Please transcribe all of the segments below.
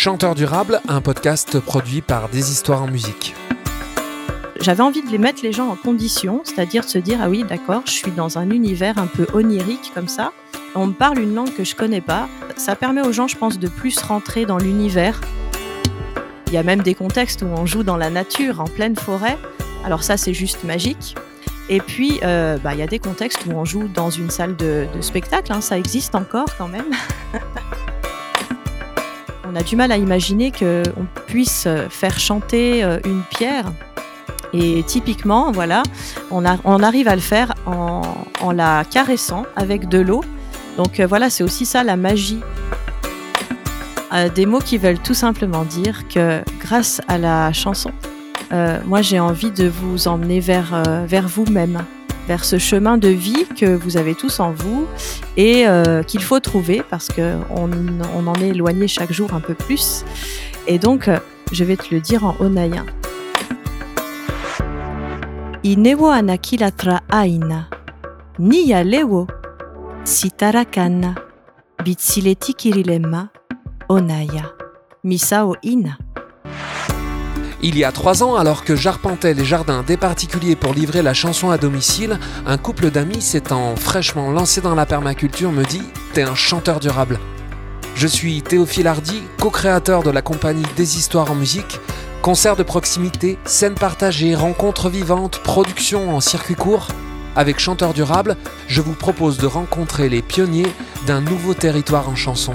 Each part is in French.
Chanteur durable, un podcast produit par Des Histoires en musique. J'avais envie de les mettre les gens en condition, c'est-à-dire de se dire ah oui d'accord, je suis dans un univers un peu onirique comme ça. On me parle une langue que je connais pas. Ça permet aux gens, je pense, de plus rentrer dans l'univers. Il y a même des contextes où on joue dans la nature, en pleine forêt. Alors ça, c'est juste magique. Et puis, euh, bah, il y a des contextes où on joue dans une salle de, spectacle. Hein. ça existe encore quand même. on a du mal à imaginer qu'on puisse faire chanter euh, une pierre et typiquement, voilà, on, arrive à le faire en, la caressant avec de l'eau. Donc euh, voilà, c'est aussi ça la magie. Euh, des mots qui veulent tout simplement dire que grâce à la chanson, euh, moi j'ai envie de vous emmener vers vous-même, vers ce chemin de vie que vous avez tous en vous et qu'il faut trouver parce qu'on on en est éloigné chaque jour un peu plus. Et donc, je vais te le dire en onaïen. Inewo anakilatra aina, sitarakana, bitsileti kirilema, onaya, misao ina. Il y a trois ans, alors que j'arpentais les jardins des particuliers pour livrer la chanson à domicile, un couple d'amis s'étant fraîchement lancé dans la permaculture me dit T'es un chanteur durable. Je suis Théophile Hardy, co-créateur de la compagnie Des Histoires en musique, Concerts de proximité, scènes partagées, rencontres vivantes, production en circuit court. Avec Chanteur Durable, je vous propose de rencontrer les pionniers d'un nouveau territoire en chanson.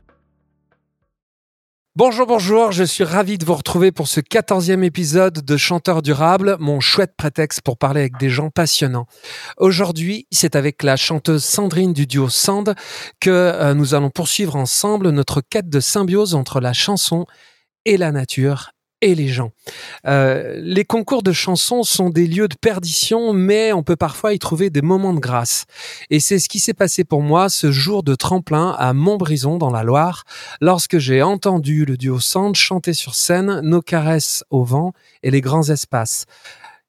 Bonjour, bonjour, je suis ravi de vous retrouver pour ce quatorzième épisode de Chanteur durable, mon chouette prétexte pour parler avec des gens passionnants. Aujourd'hui, c'est avec la chanteuse Sandrine du duo Sand que euh, nous allons poursuivre ensemble notre quête de symbiose entre la chanson et la nature et les gens. Euh, les concours de chansons sont des lieux de perdition, mais on peut parfois y trouver des moments de grâce. Et c'est ce qui s'est passé pour moi ce jour de tremplin à Montbrison dans la Loire, lorsque j'ai entendu le duo Sand chanter sur scène Nos caresses au vent et les grands espaces.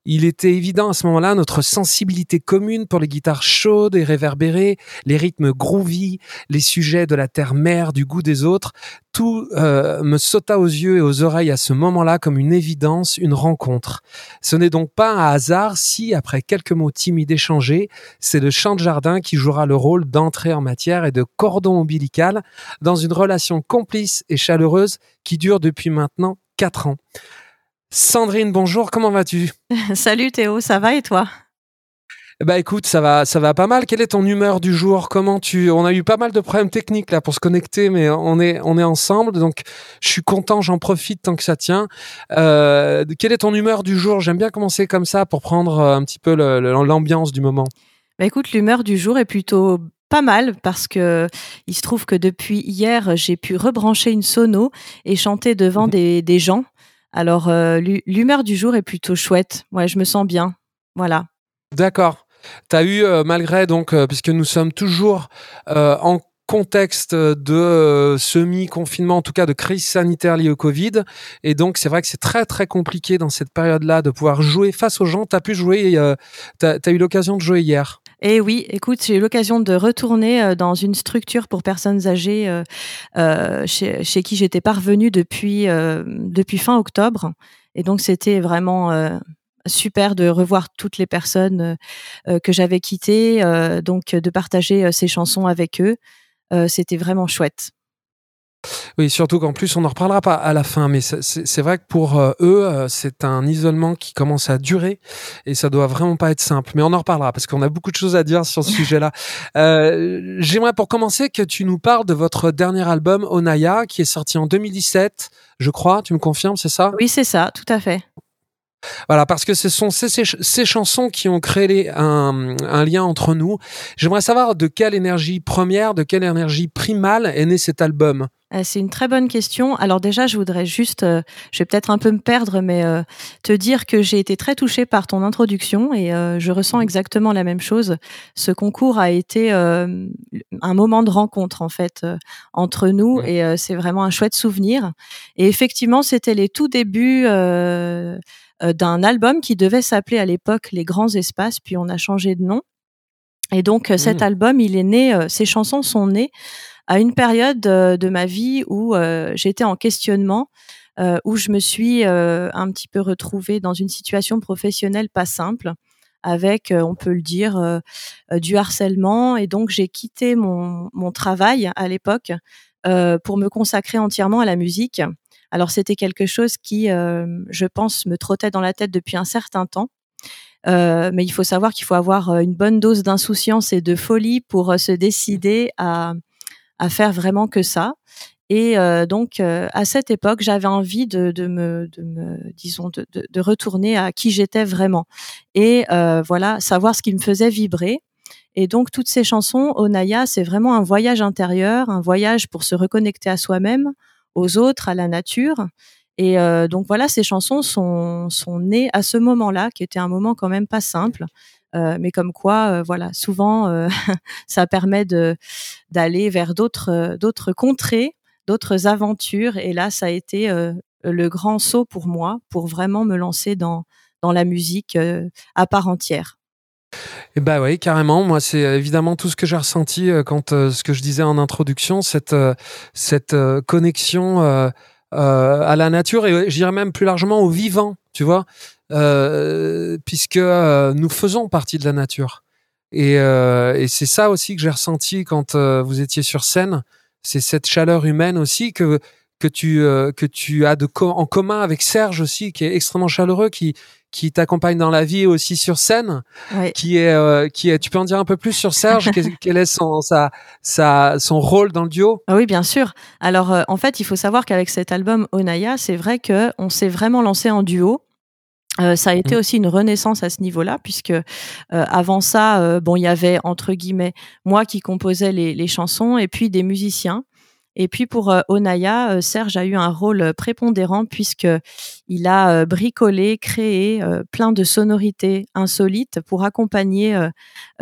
Il était évident à ce moment-là notre sensibilité commune pour les guitares chaudes et réverbérées, les rythmes groovy, les sujets de la terre-mère, du goût des autres. Tout euh, me sauta aux yeux et aux oreilles à ce moment-là comme une évidence, une rencontre. Ce n'est donc pas un hasard si, après quelques mots timides échangés, c'est le chant de jardin qui jouera le rôle d'entrée en matière et de cordon ombilical dans une relation complice et chaleureuse qui dure depuis maintenant quatre ans. Sandrine, bonjour, comment vas-tu? Salut Théo, ça va et toi? Bah écoute, ça va, ça va pas mal. Quelle est ton humeur du jour? Comment tu On a eu pas mal de problèmes techniques là pour se connecter, mais on est, on est ensemble, donc je suis content. J'en profite tant que ça tient. Euh, quelle est ton humeur du jour? J'aime bien commencer comme ça pour prendre euh, un petit peu l'ambiance du moment. Bah écoute, l'humeur du jour est plutôt pas mal parce que il se trouve que depuis hier, j'ai pu rebrancher une sono et chanter devant mhm. des, des gens. Alors, euh, l'humeur du jour est plutôt chouette. Ouais, je me sens bien. Voilà. D'accord. Tu as eu, euh, malgré, donc, euh, puisque nous sommes toujours en contexte de semi-confinement, en tout cas de crise sanitaire liée au Covid. Et donc, c'est vrai que c'est très, très compliqué dans cette période-là de pouvoir jouer face aux gens. Tu as pu jouer, tu as, eu l'occasion de jouer hier. Et oui, écoute, j'ai eu l'occasion de retourner euh, dans une structure pour personnes âgées euh, euh, chez, chez, qui j'étais parvenue depuis, depuis fin octobre. Et donc, c'était vraiment super de revoir toutes les personnes que j'avais quittées, donc de partager ces chansons avec eux. C'était vraiment chouette. Oui, surtout qu'en plus, on n'en reparlera pas à la fin, mais c'est vrai que pour euh, eux, euh, c'est un isolement qui commence à durer et ça doit vraiment pas être simple. Mais on en reparlera parce qu'on a beaucoup de choses à dire sur ce sujet-là. Euh, J'aimerais pour commencer que tu nous parles de votre dernier album, Onaya, qui est sorti en 2017, je crois. Tu me confirmes, c'est ça? Oui, c'est ça, tout à fait. Voilà, parce que ce sont ces, ces, chansons qui ont créé un, un lien entre nous. J'aimerais savoir de quelle énergie première, de quelle énergie primale est né cet album? Euh, c'est une très bonne question. Alors déjà, je voudrais juste, euh, je vais peut-être un peu me perdre, mais euh, te dire que j'ai été très touchée par ton introduction et je ressens mmh. exactement la même chose. Ce concours a été un moment de rencontre en fait entre nous et c'est vraiment un chouette souvenir. Et effectivement, c'était les tout débuts d'un album qui devait s'appeler à l'époque Les Grands Espaces, puis on a changé de nom. Et donc cet mmh. album, il est né, ces chansons sont nées à une période euh, de ma vie où euh, j'étais en questionnement, euh, où je me suis un petit peu retrouvée dans une situation professionnelle pas simple avec, on peut le dire, du harcèlement. Et donc, j'ai quitté mon, mon, travail à l'époque pour me consacrer entièrement à la musique. Alors, c'était quelque chose qui, je pense, me trottait dans la tête depuis un certain temps. mais il faut savoir qu'il faut avoir une bonne dose d'insouciance et de folie pour se décider à, à faire vraiment que ça. Et euh, donc, euh, à cette époque, j'avais envie de, de, me, de me, disons, de, de, retourner à qui j'étais vraiment. Et euh, voilà, savoir ce qui me faisait vibrer. Et donc, toutes ces chansons, Onaya, c'est vraiment un voyage intérieur, un voyage pour se reconnecter à soi-même, aux autres, à la nature. Et donc, voilà, ces chansons sont, sont nées à ce moment-là, qui était un moment quand même pas simple. Euh, mais comme quoi, euh, voilà, souvent, euh, ça permet de d'aller vers d'autres d'autres contrées, d'autres aventures. Et là, ça a été le grand saut pour moi, pour vraiment me lancer dans dans la musique à part entière. Eh ben oui, carrément. Moi, c'est évidemment tout ce que j'ai ressenti quand ce que je disais en introduction, cette cette connexion à la nature et je dirais même plus largement au vivant. Tu vois, euh, puisque euh, nous faisons partie de la nature. Et, euh, et c'est ça aussi que j'ai ressenti quand vous étiez sur scène. C'est cette chaleur humaine aussi que que tu que tu as de en commun avec Serge aussi, qui est extrêmement chaleureux, qui qui t'accompagne dans la vie aussi sur scène, qui est qui est. Tu peux en dire un peu plus sur Serge? Quel est son sa, sa son rôle dans le duo? Ah Oui, bien sûr. Alors en fait, il faut savoir qu'avec cet album Onaya, c'est vrai que on s'est vraiment lancé en duo. Euh, ça a été mmh. aussi une renaissance à ce niveau-là, puisque euh, avant ça, euh, bon, il y avait entre guillemets moi qui composais les, les, chansons et puis des musiciens. Et puis pour Onaya, Serge a eu un rôle prépondérant puisque il a bricolé, créé plein de sonorités insolites pour accompagner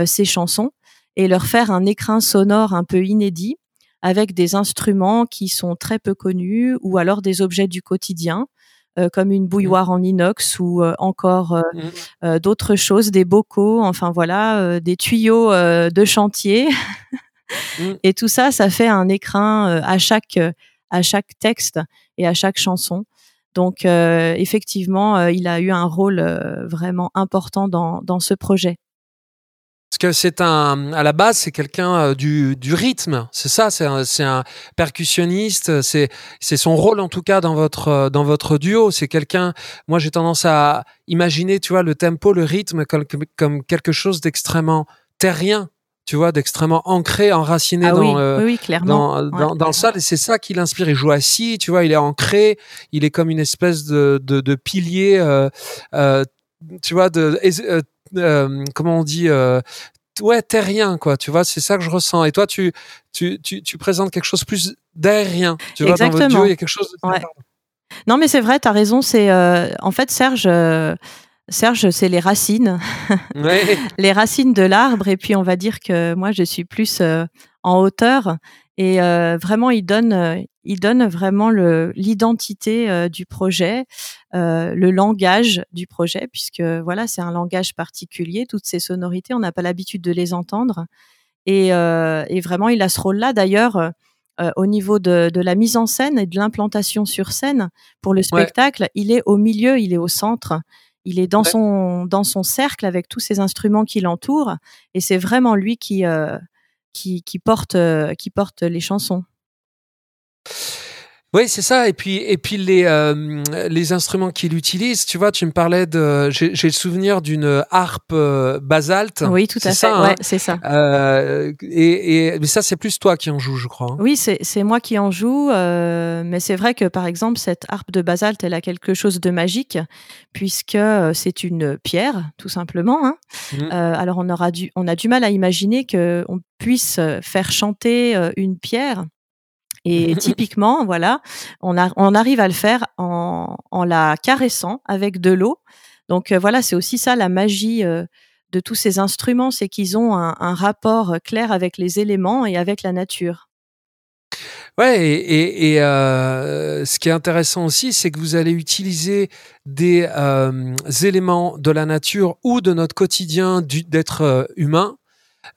ces chansons et leur faire un écrin sonore un peu inédit avec des instruments qui sont très peu connus ou alors des objets du quotidien. Euh, comme une bouilloire mmh. en inox ou euh, encore euh, mmh. d'autres choses, des bocaux, enfin voilà, des tuyaux de chantier. Mmh. Et tout ça, ça fait un écrin à chaque à chaque texte et à chaque chanson. Donc effectivement, il a eu un rôle vraiment important dans, dans ce projet. Parce que c'est un, à la base, c'est quelqu'un euh, du, du rythme. C'est ça, c'est un, percussionniste. C'est, c'est son rôle en tout cas dans votre, euh, dans votre duo. C'est quelqu'un. Moi, j'ai tendance à imaginer, tu vois, le tempo, le rythme comme, comme quelque chose d'extrêmement terrien. Tu vois, d'extrêmement ancré, enraciné ah dans, oui, oui, clairement. dans, dans, le sol. Et c'est ça qui l'inspire. Il joue assis, tu vois, il est ancré. Il est comme une espèce de, de, de pilier. Euh, euh, tu vois, de, euh, euh, comment on dit, euh, ouais, terrien, quoi. Tu vois, c'est ça que je ressens. Et toi, tu, tu, tu, tu présentes quelque chose plus d'aérien. Tu vois, dans votre duo, il y a quelque chose. De... Non, mais c'est vrai, tu as raison. C'est en fait Serge. Serge, c'est les racines, les racines de l'arbre. Et puis, on va dire que moi, je suis plus en hauteur. Et euh, vraiment, il donne, euh, il donne vraiment l'identité euh, du projet, le langage du projet, puisque voilà, c'est un langage particulier. Toutes ces sonorités, on n'a pas l'habitude de les entendre. Et, et, vraiment, il a ce rôle-là. D'ailleurs, au niveau de, de, la mise en scène et de l'implantation sur scène pour le spectacle, il est au milieu, il est au centre. Il est dans son dans son cercle avec tous ces instruments qui l'entourent, et c'est vraiment lui qui qui, qui, porte, euh, qui porte les chansons. Oui, c'est ça. Et puis, et puis les, euh, les instruments qu'il utilise, tu vois, tu me parlais de. J'ai le souvenir d'une harpe euh, basalte. Oui, tout à fait. Ça, ouais, hein c'est ça. Euh, et, et mais ça, c'est plus toi qui en joues, je crois. hein. Oui, c'est moi qui en joue, euh, mais c'est vrai que par exemple, cette harpe de basalte, elle a quelque chose de magique, puisque euh, c'est une pierre, tout simplement. Hein. Euh, alors, on, aura du, on a du mal à imaginer qu'on puisse faire chanter une pierre. Et typiquement, voilà, on, a, on arrive à le faire en, en la caressant avec de l'eau. Donc euh, voilà, c'est aussi ça la magie euh, de tous ces instruments, c'est qu'ils ont un, un rapport clair avec les éléments et avec la nature. Ouais, et, et, et, euh, ce qui est intéressant aussi, c'est que vous allez utiliser des euh, éléments de la nature ou de notre quotidien d'être euh, humain,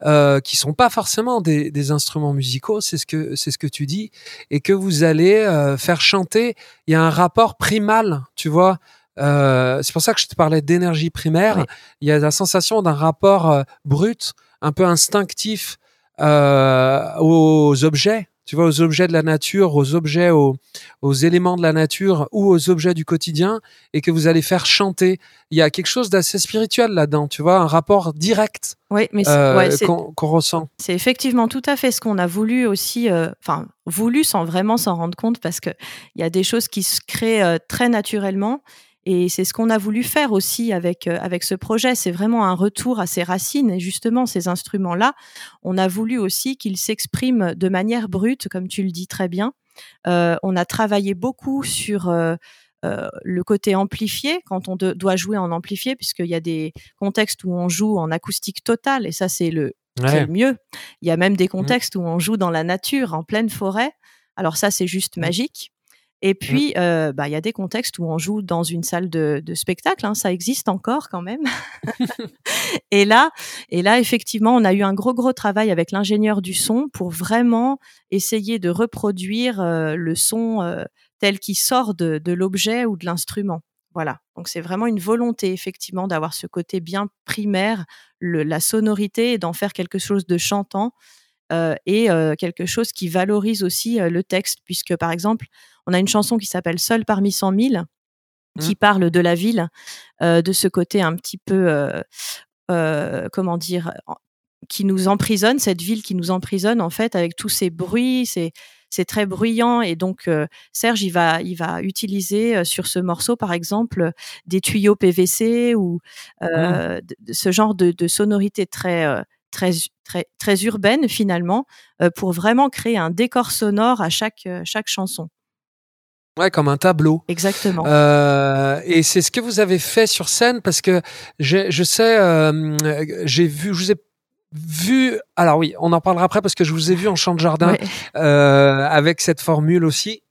euh, qui sont pas forcément des, des instruments musicaux, c'est ce que c'est ce que tu dis, et que vous allez euh, faire chanter. Il y a un rapport primal, tu vois. Euh, c'est pour ça que je te parlais d'énergie primaire. Oui. Il y a la sensation d'un rapport euh, brut, un peu instinctif aux objets, tu vois, aux objets de la nature, aux objets, aux, aux éléments de la nature ou aux objets du quotidien, et que vous allez faire chanter. Il y a quelque chose d'assez spirituel là-dedans, tu vois, un rapport direct Oui, mais euh, ouais, qu'on ressent. c'est effectivement tout à fait ce qu'on a voulu aussi, euh, enfin voulu sans vraiment s'en rendre compte, parce que il y a des choses qui se créent euh, très naturellement. Et c'est ce qu'on a voulu faire aussi avec euh, avec ce projet. C'est vraiment un retour à ses racines et justement ces instruments-là, on a voulu aussi qu'ils s'expriment de manière brute, comme tu le dis très bien. Euh, on a travaillé beaucoup sur euh, euh, le côté amplifié quand on de- doit jouer en amplifié, puisqu'il y a des contextes où on joue en acoustique totale et ça c'est le c'est Ouais. le mieux. Il y a même des contextes où on joue dans la nature, en pleine forêt. Alors ça, c'est juste Mm. magique. Et puis, euh, bah, il y a des contextes où on joue dans une salle de, de spectacle. hein, ça existe encore quand même. et là, et là, effectivement, on a eu un gros gros travail avec l'ingénieur du son pour vraiment essayer de reproduire euh, le son euh, tel qu'il sort de, de l'objet ou de l'instrument. Voilà. Donc c'est vraiment une volonté effectivement d'avoir ce côté bien primaire, le- la sonorité et d'en faire quelque chose de chantant et euh, quelque chose qui valorise aussi euh, le texte, puisque par exemple, on a une chanson qui s'appelle Seul parmi cent mille, qui parle de la ville, euh, de ce côté un petit peu, euh, euh, comment dire, qui nous emprisonne, cette ville qui nous emprisonne en fait avec tous ces bruits, c'est c'est très bruyant et donc euh, Serge il va il va utiliser euh, sur ce morceau par exemple des tuyaux PVC ou euh, de- de ce genre de, de sonorité très euh, très très très urbaine finalement euh, pour vraiment créer un décor sonore à chaque euh, chaque chanson. Ouais, comme un tableau. Exactement. Euh, et c'est ce que vous avez fait sur scène parce que je sais, euh, j'ai vu, je vous ai vu. Alors oui, on en parlera après parce que je vous ai vu en chant de jardin euh, avec cette formule aussi.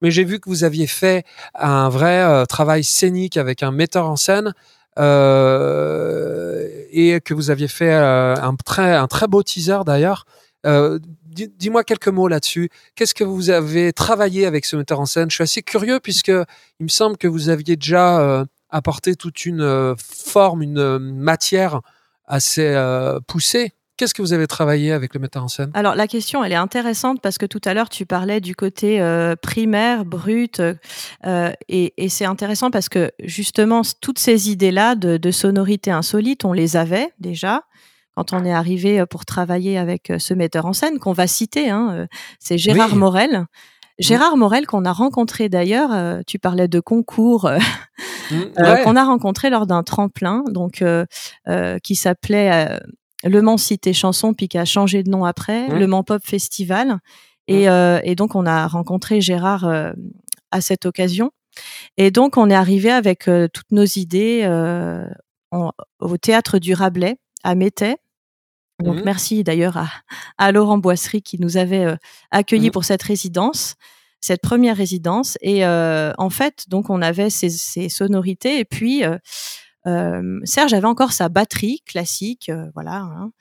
Mais j'ai vu que vous aviez fait un vrai travail scénique avec un metteur en scène et que vous aviez fait euh, un très un très beau teaser d'ailleurs. Euh, dis- Dis-moi quelques mots là-dessus. Qu'est-ce que vous avez travaillé avec ce metteur en scène? Je suis assez curieux puisque il me semble que vous aviez déjà euh, apporté toute une euh, forme, une euh, matière assez euh, poussée. Qu'est-ce que vous avez travaillé avec le metteur en scène? Alors la question, elle est intéressante parce que tout à l'heure tu parlais du côté euh, primaire, brut, euh, et, et c'est intéressant parce que justement toutes ces idées-là de, de sonorité insolite, on les avait déjà quand on est arrivé euh, pour travailler avec ce metteur en scène qu'on va citer. Hein, c'est Gérard Oui. Morel. Gérard Morel qu'on a rencontré d'ailleurs. euh, tu parlais de concours. euh, Mmh, euh, ouais. qu'on a rencontré lors d'un tremplin, donc qui s'appelait Le Mans Cité Chanson, puis qui a changé de nom après, Mmh. le Mans Pop Festival. Et, euh, et donc on a rencontré Gérard euh, à cette occasion. Et donc on est arrivé avec euh, toutes nos idées euh, en- au théâtre du Rabelais à Métais. Donc Mhm. merci d'ailleurs à, à Laurent Boisserie qui nous avait euh, accueillis pour cette résidence, cette première résidence. Et euh, en fait, donc on avait ces, ces sonorités et puis euh, euh, Serge avait encore sa batterie classique, euh, voilà, hein,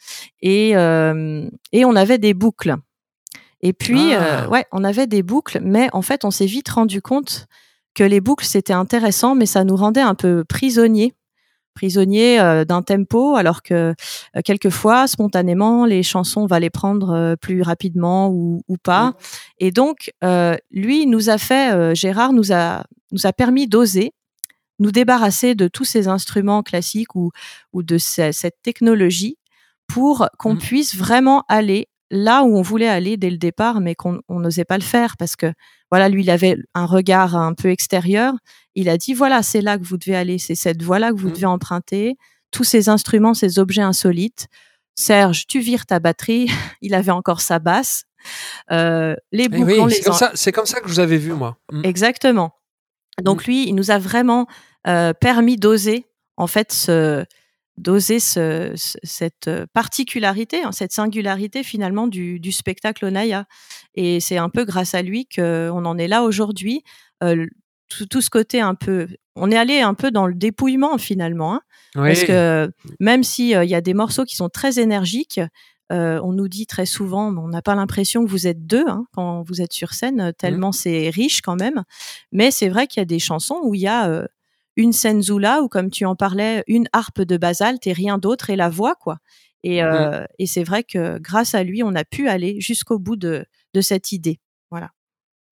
et euh, et on avait des boucles. Et puis Ah. euh, ouais, on avait des boucles, mais en fait on s'est vite rendu compte que les boucles c'était intéressant, mais ça nous rendait un peu prisonniers prisonniers d'un tempo, alors que quelquefois, spontanément, les chansons, on va les prendre plus rapidement ou, ou pas. Et donc, lui, nous a fait, Gérard nous a nous a permis d'oser nous débarrasser de tous ces instruments classiques ou, ou de cette technologie pour qu'on mmh. puisse vraiment aller là où on voulait aller dès le départ, mais qu'on n'osait pas le faire parce que voilà, lui, il avait un regard un peu extérieur. Il a dit voilà, c'est là que vous devez aller, c'est cette voie-là que vous mmh. devez emprunter. Tous ces instruments, ces objets insolites. Serge, tu vires ta batterie. il avait encore sa basse. Euh, les eh boucles, oui, c'est comme, ça, c'est comme ça que je vous avais vu moi. Mmh. Exactement. Donc lui, il nous a vraiment permis d'oser en fait ce, d'oser ce, cette particularité, hein, cette singularité finalement du, du spectacle Onaya. Et c'est un peu grâce à lui qu'on en est là aujourd'hui. Euh, tout, ce côté un peu, on est allé un peu dans le dépouillement finalement, hein, parce que même si il y a des morceaux qui sont très énergiques, euh, on nous dit très souvent, on n'a pas l'impression que vous êtes deux hein, quand vous êtes sur scène, tellement mmh. c'est riche quand même. Mais c'est vrai qu'il y a des chansons où il y a une senzula ou comme tu en parlais, une harpe de basalte et rien d'autre et la voix quoi. Et, euh, et c'est vrai que grâce à lui, on a pu aller jusqu'au bout de, de cette idée. Voilà.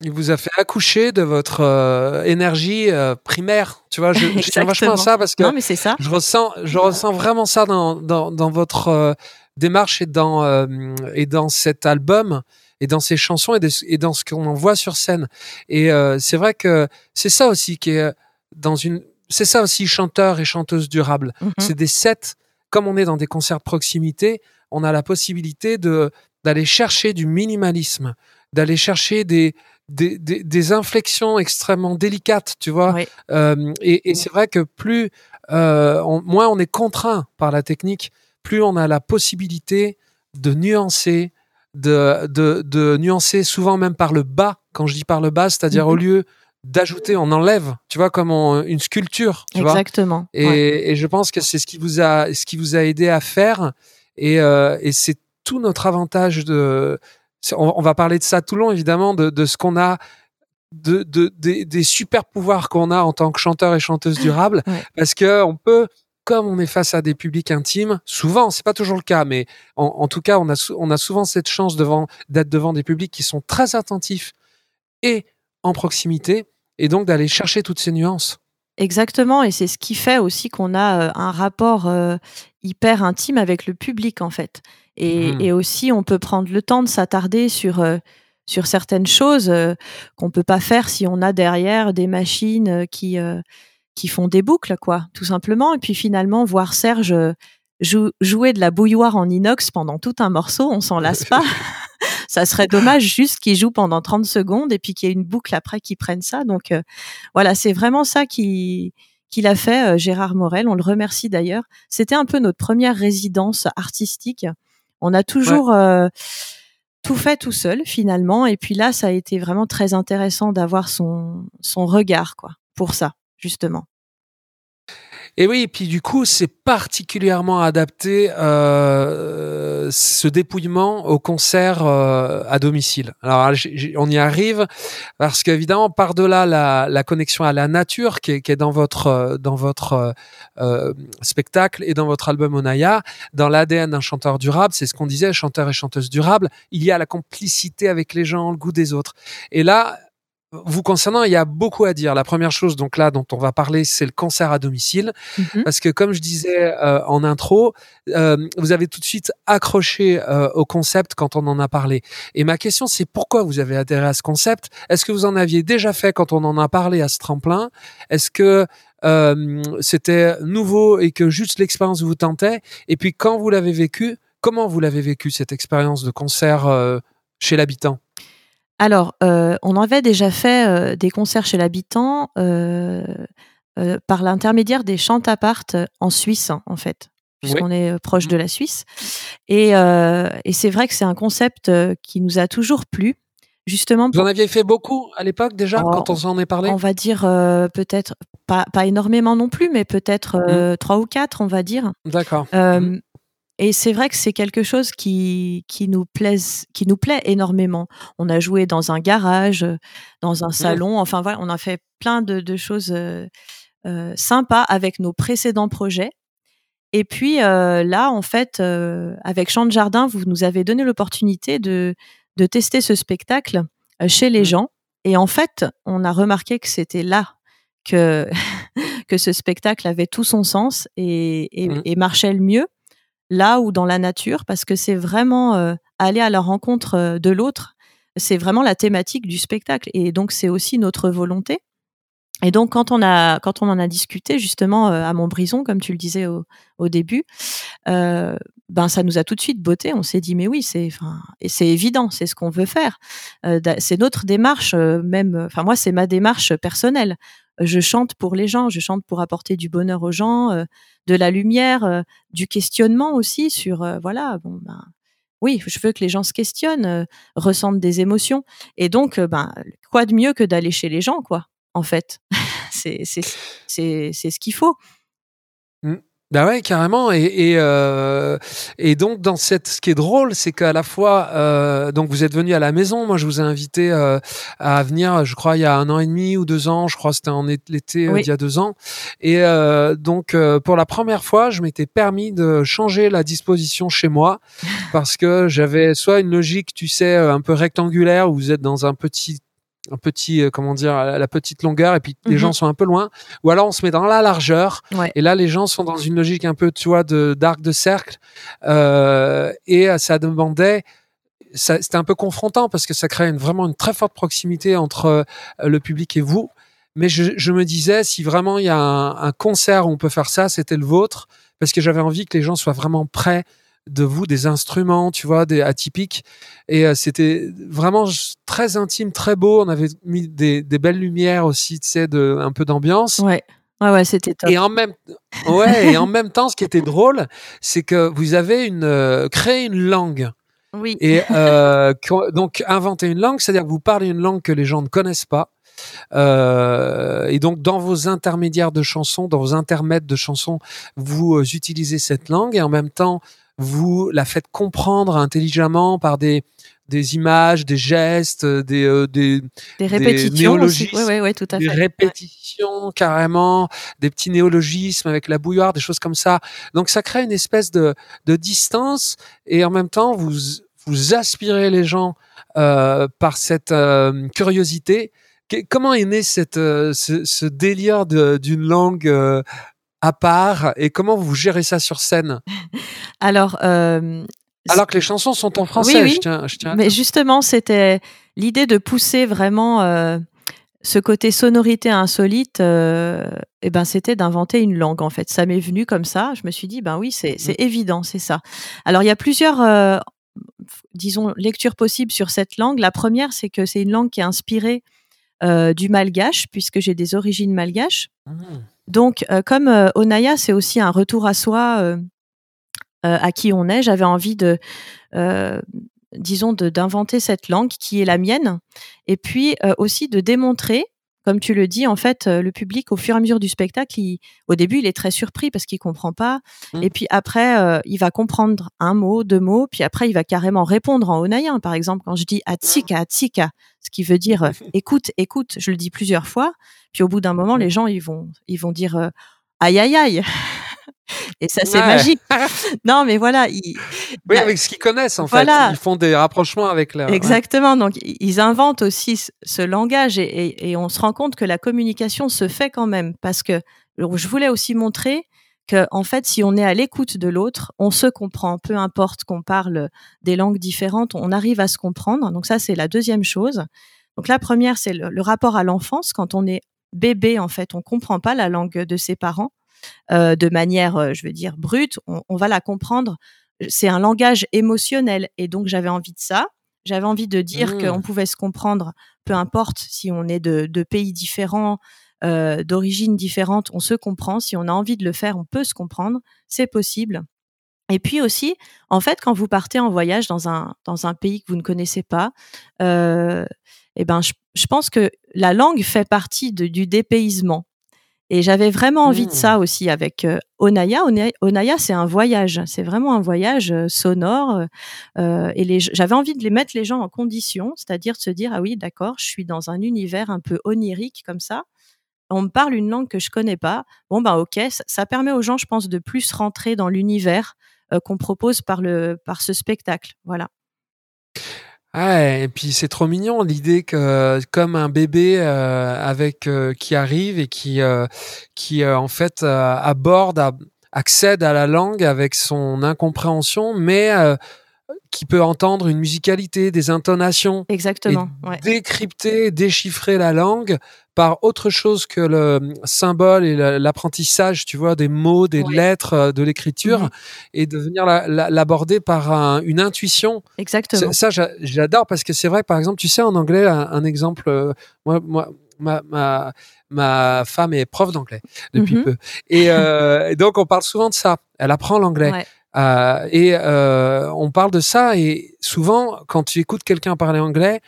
Il vous a fait accoucher de votre euh, énergie euh, primaire. Tu vois, je, je tiens vachement à ça parce que non, mais c'est ça. je ressens, je ressens vraiment ça dans, dans, dans votre démarche et dans, et dans cet album et dans ses chansons et, et dans ce qu'on en voit sur scène. Et c'est vrai que c'est ça aussi qui est dans une c'est ça aussi, chanteur et chanteuse durable. Mhm. C'est des sets, comme on est dans des concerts de proximité, on a la possibilité de d'aller chercher du minimalisme, d'aller chercher des, des, des, inflexions extrêmement délicates, tu vois. Euh, et, c'est vrai que plus, euh, moins on est contraint par la technique, plus on a la possibilité de nuancer, de, de, de nuancer souvent même par le bas. Quand je dis par le bas, c'est-à-dire mhm. au lieu d'ajouter, on enlève, tu vois, comme une sculpture. Tu Exactement. et, et, je pense que c'est ce qui vous a, ce qui vous a aidé à faire. Et, euh, et c'est tout notre avantage de. On, va parler de ça tout le long, évidemment, de, de ce qu'on a. De, de, des super pouvoirs qu'on a en tant que chanteur et chanteuse durable, parce que on peut, comme on est face à des publics intimes, souvent, c'est pas toujours le cas, mais en, en tout cas, on a, on a souvent cette chance devant d'être devant des publics qui sont très attentifs et en proximité et donc d'aller chercher toutes ces nuances. Exactement, et c'est ce qui fait aussi qu'on a euh, un rapport euh, hyper intime avec le public en fait. Et, mmh. et, aussi, on peut prendre le temps de s'attarder sur euh, sur certaines choses qu'on peut pas faire si on a derrière des machines qui qui font des boucles, quoi, tout simplement. Et puis finalement, voir Serge jouer de la bouilloire en inox pendant tout un morceau, on s'en lasse pas. Ça serait dommage juste qu'il joue pendant 30 secondes et puis qu'il y ait une boucle après qui prenne ça. Donc euh, voilà, c'est vraiment ça qui qu'il a fait euh, Gérard Morel. On le remercie d'ailleurs. C'était un peu notre première résidence artistique. On a toujours euh, tout fait tout seul finalement. Et puis là, ça a été vraiment très intéressant d'avoir son son regard quoi pour ça justement. Et oui, et puis du coup, c'est particulièrement adapté euh, ce dépouillement au concert euh, à domicile. Alors, on y arrive parce qu'évidemment, par-delà la, la, connexion à la nature qui est, qui est dans votre euh, dans votre euh, spectacle et dans votre album Onaya, dans l'ADN d'un chanteur durable, c'est ce qu'on disait, chanteur et chanteuse durable, il y a la complicité avec les gens, le goût des autres. Et là, vous concernant, il y a beaucoup à dire. La première chose, donc là, dont on va parler, c'est le concert à domicile, mhm. parce que comme je disais euh, en intro, euh, vous avez tout de suite accroché euh, au concept quand on en a parlé. Et ma question, c'est pourquoi vous avez adhéré à ce concept? Est-ce que vous en aviez déjà fait quand on en a parlé à ce tremplin? Est-ce que c'était nouveau et que juste l'expérience vous tentait? Et puis quand vous l'avez vécu, comment vous l'avez vécu cette expérience de concert chez l'habitant? Alors, euh, on avait déjà fait euh, des concerts chez l'habitant euh, par l'intermédiaire des chantapart en Suisse, en fait, puisqu'on est proche mmh. de la Suisse. Et, c'est vrai que c'est un concept qui nous a toujours plu. Justement, Vous en aviez fait beaucoup à l'époque déjà, oh, quand on s'en est parlé? On va dire peut-être, pas, énormément non plus, mais peut-être mmh. trois ou quatre, on va dire. D'accord. Mmh. Et c'est vrai que c'est quelque chose qui, qui, nous plaise, qui nous plaît énormément. On a joué dans un garage, dans un mmh. salon, enfin voilà, on a fait plein de, de choses euh, sympa avec nos précédents projets. Et puis là, en fait, avec Chant de Jardin, vous nous avez donné l'opportunité de, de tester ce spectacle chez les mmh. gens. Et en fait, on a remarqué que c'était là que, que ce spectacle avait tout son sens et, mmh. et, marchait le mieux, là ou dans la nature, parce que c'est vraiment euh, aller à la rencontre euh, de l'autre. C'est vraiment la thématique du spectacle. Et donc, c'est aussi notre volonté. Et donc, quand on a, quand on en a discuté justement euh, à Montbrison, comme tu le disais au, au début, ben ça nous a tout de suite botté. On s'est dit mais oui, c'est, enfin, c'est évident, c'est ce qu'on veut faire. C'est notre démarche, même. Enfin moi, c'est ma démarche personnelle. Je chante pour les gens, je chante pour apporter du bonheur aux gens, euh, de la lumière, du questionnement aussi sur voilà. Bon ben oui, je veux que les gens se questionnent, ressentent des émotions. Et donc, ben, quoi de mieux que d'aller chez les gens, quoi en fait? c'est ce qu'il faut. Bah ouais, carrément. Et, et, euh, et, donc, dans cette, ce qui est drôle, c'est qu'à la fois, euh, donc vous êtes venu à la maison. Moi, je vous ai invité euh, à venir, je crois, il y a un an et demi ou deux ans. Je crois c'était en l'été euh, il y a deux ans. Et euh, donc, euh, pour la première fois, je m'étais permis de changer la disposition chez moi parce que j'avais soit une logique, tu sais, un peu rectangulaire où vous êtes dans un petit un petit euh, comment dire la petite longueur et puis les mhm. gens sont un peu loin. Ou alors on se met dans la largeur et là les gens sont dans une logique un peu tu vois de d'arc de cercle euh, et euh, ça demandait c'était un peu confrontant parce que ça crée une, vraiment une très forte proximité entre euh, le public et vous. Mais je, je, me disais si vraiment il y a un, un concert où on peut faire ça c'était le vôtre parce que j'avais envie que les gens soient vraiment prêts de vous des instruments, tu vois, des atypiques. Et euh, c'était vraiment très intime, très beau. On avait mis des, belles lumières aussi, tu sais, de, un peu d'ambiance. Ouais. Ouais, ouais, c'était top. Et en même, ouais, et en même temps, ce qui était drôle, c'est que vous avez une, euh, créé une langue. Oui. Et euh, donc, inventer une langue, c'est-à-dire que vous parlez une langue que les gens ne connaissent pas. Euh, et donc, dans vos intermédiaires de chansons, dans vos intermèdes de chansons, vous utilisez cette langue et en même temps, vous la faites comprendre intelligemment par des des images, des gestes, des euh, des, des répétitions aussi. Oui, oui, tout à des répétitions carrément, des petits néologismes avec la bouilloire, des choses comme ça. Donc ça crée une espèce de de distance et en même temps vous vous aspirez les gens euh, par cette euh, curiosité. comment est né cette ce, ce, délire d'une langue à part et comment vous gérez ça sur scène? Alors, euh, alors que les chansons sont en français, oui, Je, Mais justement, c'était l'idée de pousser vraiment euh, ce côté sonorité insolite. Euh, et ben, c'était d'inventer une langue en fait. Ça m'est venu comme ça. Je me suis dit, ben oui, c'est mmh. évident, c'est ça. Alors, il y a plusieurs, disons, lectures possibles sur cette langue. La première, c'est que c'est une langue qui est inspirée du malgache, puisque j'ai des origines malgaches. Mmh. Donc, comme Onaya, c'est aussi un retour à soi euh, à qui on est. J'avais envie de, euh, disons, d'inventer cette langue qui est la mienne, et puis euh, aussi de démontrer comme tu le dis, en fait, le public, au fur et à mesure du spectacle, au début, il est très surpris parce qu'il comprend pas. Mmh. Et puis après, il va comprendre un mot, deux mots. Puis après, il va carrément répondre en onayen. Par exemple, quand je dis atsika, atsika, ce qui veut dire écoute, écoute, je le dis plusieurs fois. Puis au bout d'un moment, mmh. les gens, ils vont, ils vont dire aïe, aïe, aïe. Et ça, c'est magique. non, mais voilà. Ils, oui, bah, avec ce qu'ils connaissent, en fait. Ils font des rapprochements avec leur. Exactement. Donc, ils inventent aussi ce langage et, et, on se rend compte que la communication se fait quand même. Parce que je voulais aussi montrer que, en fait, si on est à l'écoute de l'autre, on se comprend. Peu importe qu'on parle des langues différentes, on arrive à se comprendre. Donc, ça, c'est la deuxième chose. Donc, la première, c'est le, le rapport à l'enfance. Quand on est bébé, en fait, on comprend pas la langue de ses parents. Euh, de manière, euh, je veux dire, brute, on, va la comprendre. C'est un langage émotionnel et donc j'avais envie de ça. J'avais envie de dire mmh. qu'on pouvait se comprendre, peu importe si on est de, pays différents, euh, d'origines différentes, on se comprend. Si on a envie de le faire, on peut se comprendre. C'est possible. Et puis aussi, en fait, quand vous partez en voyage dans un, dans un pays que vous ne connaissez pas, euh, eh ben, je, je, pense que la langue fait partie de, du dépaysement. Et j'avais vraiment envie de ça mmh. aussi avec euh, Onaya. Onaya, c'est un voyage, c'est vraiment un voyage euh, sonore. Euh, et j'avais envie de les mettre les gens en condition, c'est-à-dire de se dire ah oui, d'accord, je suis dans un univers un peu onirique comme ça. on me parle une langue que je connais pas. Bon ben ok, ça, permet aux gens, je pense, de plus rentrer dans l'univers qu'on propose par le par ce spectacle. Voilà. Ouais, et puis c'est trop mignon l'idée que comme un bébé avec qui arrive et qui qui en fait aborde accède à la langue avec son incompréhension, mais euh, qui peut entendre une musicalité, des intonations. Exactement. Décrypter, déchiffrer la langue par autre chose que le symbole et l'apprentissage, tu vois, des mots, des lettres, euh, de l'écriture, mhm. et de venir l'aborder par une intuition. Exactement. Ça, j'adore parce que c'est vrai, par exemple, tu sais, en anglais, un, exemple, euh, moi, moi, ma, ma, ma femme est prof d'anglais depuis mhm. peu. Euh, et, donc, on parle souvent de ça. Elle apprend l'anglais. Euh, et euh, on parle de ça. Et souvent, quand tu écoutes quelqu'un parler anglais,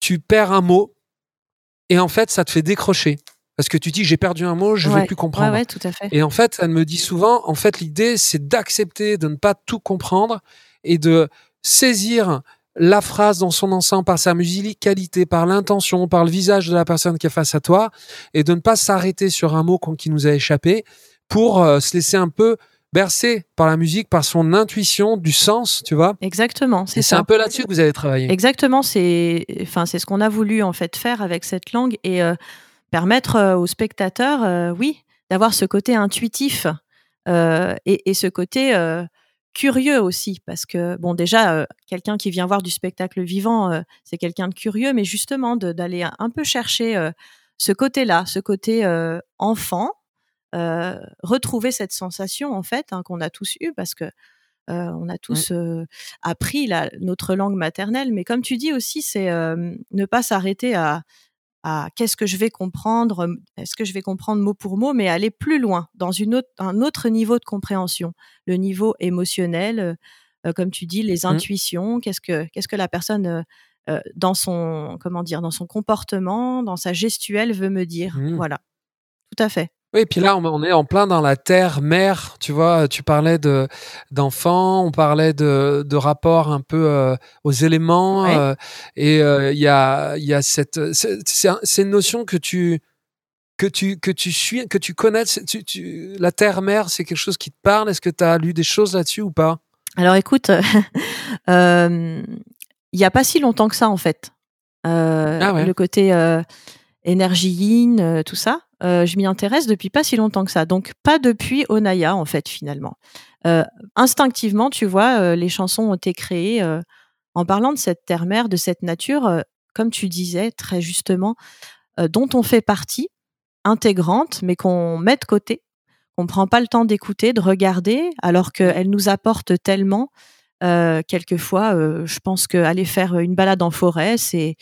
tu perds un mot. Et en fait, ça te fait décrocher. Parce que tu dis, j'ai perdu un mot, je ne vais plus comprendre. Ouais, tout à fait. Et en fait, elle me dit souvent, en fait, l'idée, c'est d'accepter de ne pas tout comprendre et de saisir la phrase dans son ensemble par sa musicalité, par l'intention, par le visage de la personne qui est face à toi, et de ne pas s'arrêter sur un mot qui nous a échappé pour euh, se laisser un peu bercer par la musique, par son intuition du sens, tu vois. Exactement, c'est C'est un peu là-dessus que vous avez travaillé. Exactement, c'est enfin c'est ce qu'on a voulu en fait faire avec cette langue et euh, permettre euh, aux spectateurs, oui, d'avoir ce côté intuitif et, et, ce côté curieux aussi parce que bon déjà euh, quelqu'un qui vient voir du spectacle vivant euh, c'est quelqu'un de curieux mais justement d'aller un peu chercher euh, ce côté-là ce côté enfant retrouver cette sensation en fait hein, qu'on a tous eu parce que on a tous appris la, notre langue maternelle mais comme tu dis aussi c'est ne pas s'arrêter à à qu'est-ce que je vais comprendre, est-ce que je vais comprendre mot pour mot, mais aller plus loin, dans une autre, un autre niveau de compréhension, le niveau émotionnel, euh, comme tu dis, les mmh. intuitions, qu'est-ce que qu'est-ce que la personne euh, dans son comment dire, dans son comportement, dans sa gestuelle veut me dire, mmh. voilà, tout à fait. Oui, et puis là, on est en plein dans la terre mère, tu vois. Tu parlais de d'enfants, on parlait de, de rapport un peu euh, aux éléments, euh, et euh, il y a y a cette c'est une notion que tu que tu que tu suis que tu connais. Tu, la terre mère, c'est quelque chose qui te parle. Est-ce que tu as lu des choses là-dessus ou pas? Alors, écoute, il y a pas si longtemps que ça en fait. Ah le côté énergie yin, tout ça. Euh, je m'y intéresse depuis pas si longtemps que ça. Donc pas depuis Onaya en fait finalement. Euh, instinctivement, tu vois, euh, les chansons ont été créées en parlant de cette terre-mère, de cette nature, comme tu disais très justement, dont on fait partie, intégrante, mais qu'on met de côté, qu'on prend pas le temps d'écouter, de regarder, alors qu'elle nous apporte tellement. quelquefois, je pense qu'aller faire une balade en forêt, c'est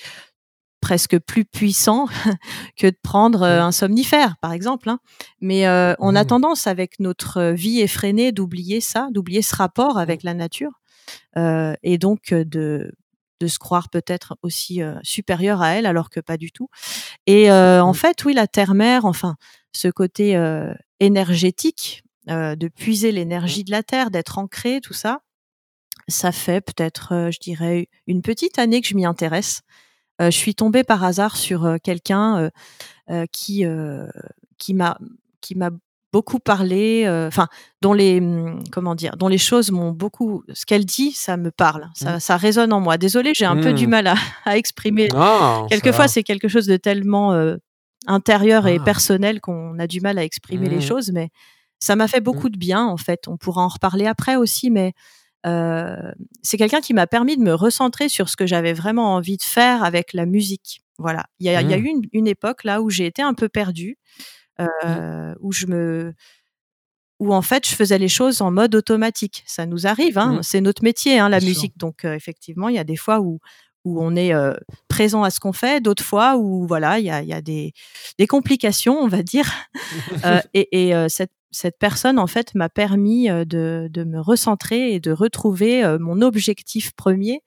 presque plus puissant que de prendre euh, un somnifère, par exemple. Hein. Mais euh, on a mmh. tendance, avec notre vie effrénée, d'oublier ça, d'oublier ce rapport avec la nature, euh, et donc de de se croire peut-être aussi supérieur à elle, alors que pas du tout. Et en fait, oui, la terre-mère, enfin, ce côté énergétique, de puiser l'énergie de la terre, d'être ancré, tout ça, ça fait peut-être, je dirais, une petite année que je m'y intéresse. Euh, je suis tombée par hasard sur euh, quelqu'un euh, qui qui m'a qui m'a beaucoup parlé, enfin dont les mmh, comment dire, dont les choses m'ont beaucoup, ce qu'elle dit, ça me parle, ça, mmh. ça résonne en moi. Désolée, j'ai un peu du mmh. mal à, exprimer. Ah, Quelquefois, c'est quelque chose de tellement intérieur et ah. personnel qu'on a du mal à exprimer les choses, mais ça m'a fait beaucoup de bien en fait. On pourra en reparler après aussi, mais euh, c'est quelqu'un qui m'a permis de me recentrer sur ce que j'avais vraiment envie de faire avec la musique. Voilà. Il y a, y a mmh. eu une, époque là où j'ai été un peu perdue, mmh. euh, où je me où en fait je faisais les choses en mode automatique. Ça nous arrive, hein, mmh. c'est notre métier, hein, la musique. Donc euh, effectivement, il y a des fois où où on est euh, présent à ce qu'on fait, d'autres fois où voilà, il y a, y a des, des complications, on va dire. euh, et, et euh, cette cette personne en fait m'a permis de, de, me recentrer et de retrouver mon objectif premier.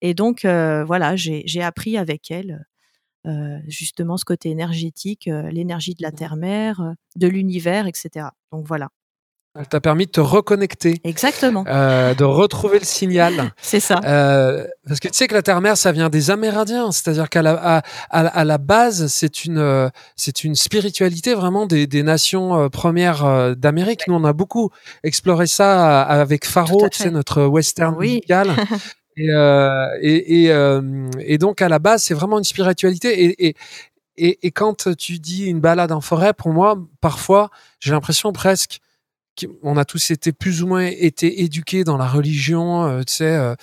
Et donc voilà, j'ai appris avec elle justement ce côté énergétique, l'énergie de la terre-mère, de l'univers, etc. Donc voilà. Elle t'a permis de te reconnecter. Exactement. Euh, de retrouver le signal. C'est ça. Euh, parce que tu sais que la terre-mère, ça vient des Amérindiens. C'est-à-dire qu'à la, à, à, la base, c'est une, euh, c'est une spiritualité vraiment des, des nations euh, premières euh, d'Amérique. Nous, on a beaucoup exploré ça avec Faro, tu sais, notre western oui. musical. Et, euh, et, et, et, donc à la base, c'est vraiment une spiritualité. Et, et, et, quand tu dis une balade en forêt, pour moi, parfois, j'ai l'impression presque on a tous été plus ou moins été éduqués dans la religion, euh, tu sais. Euh,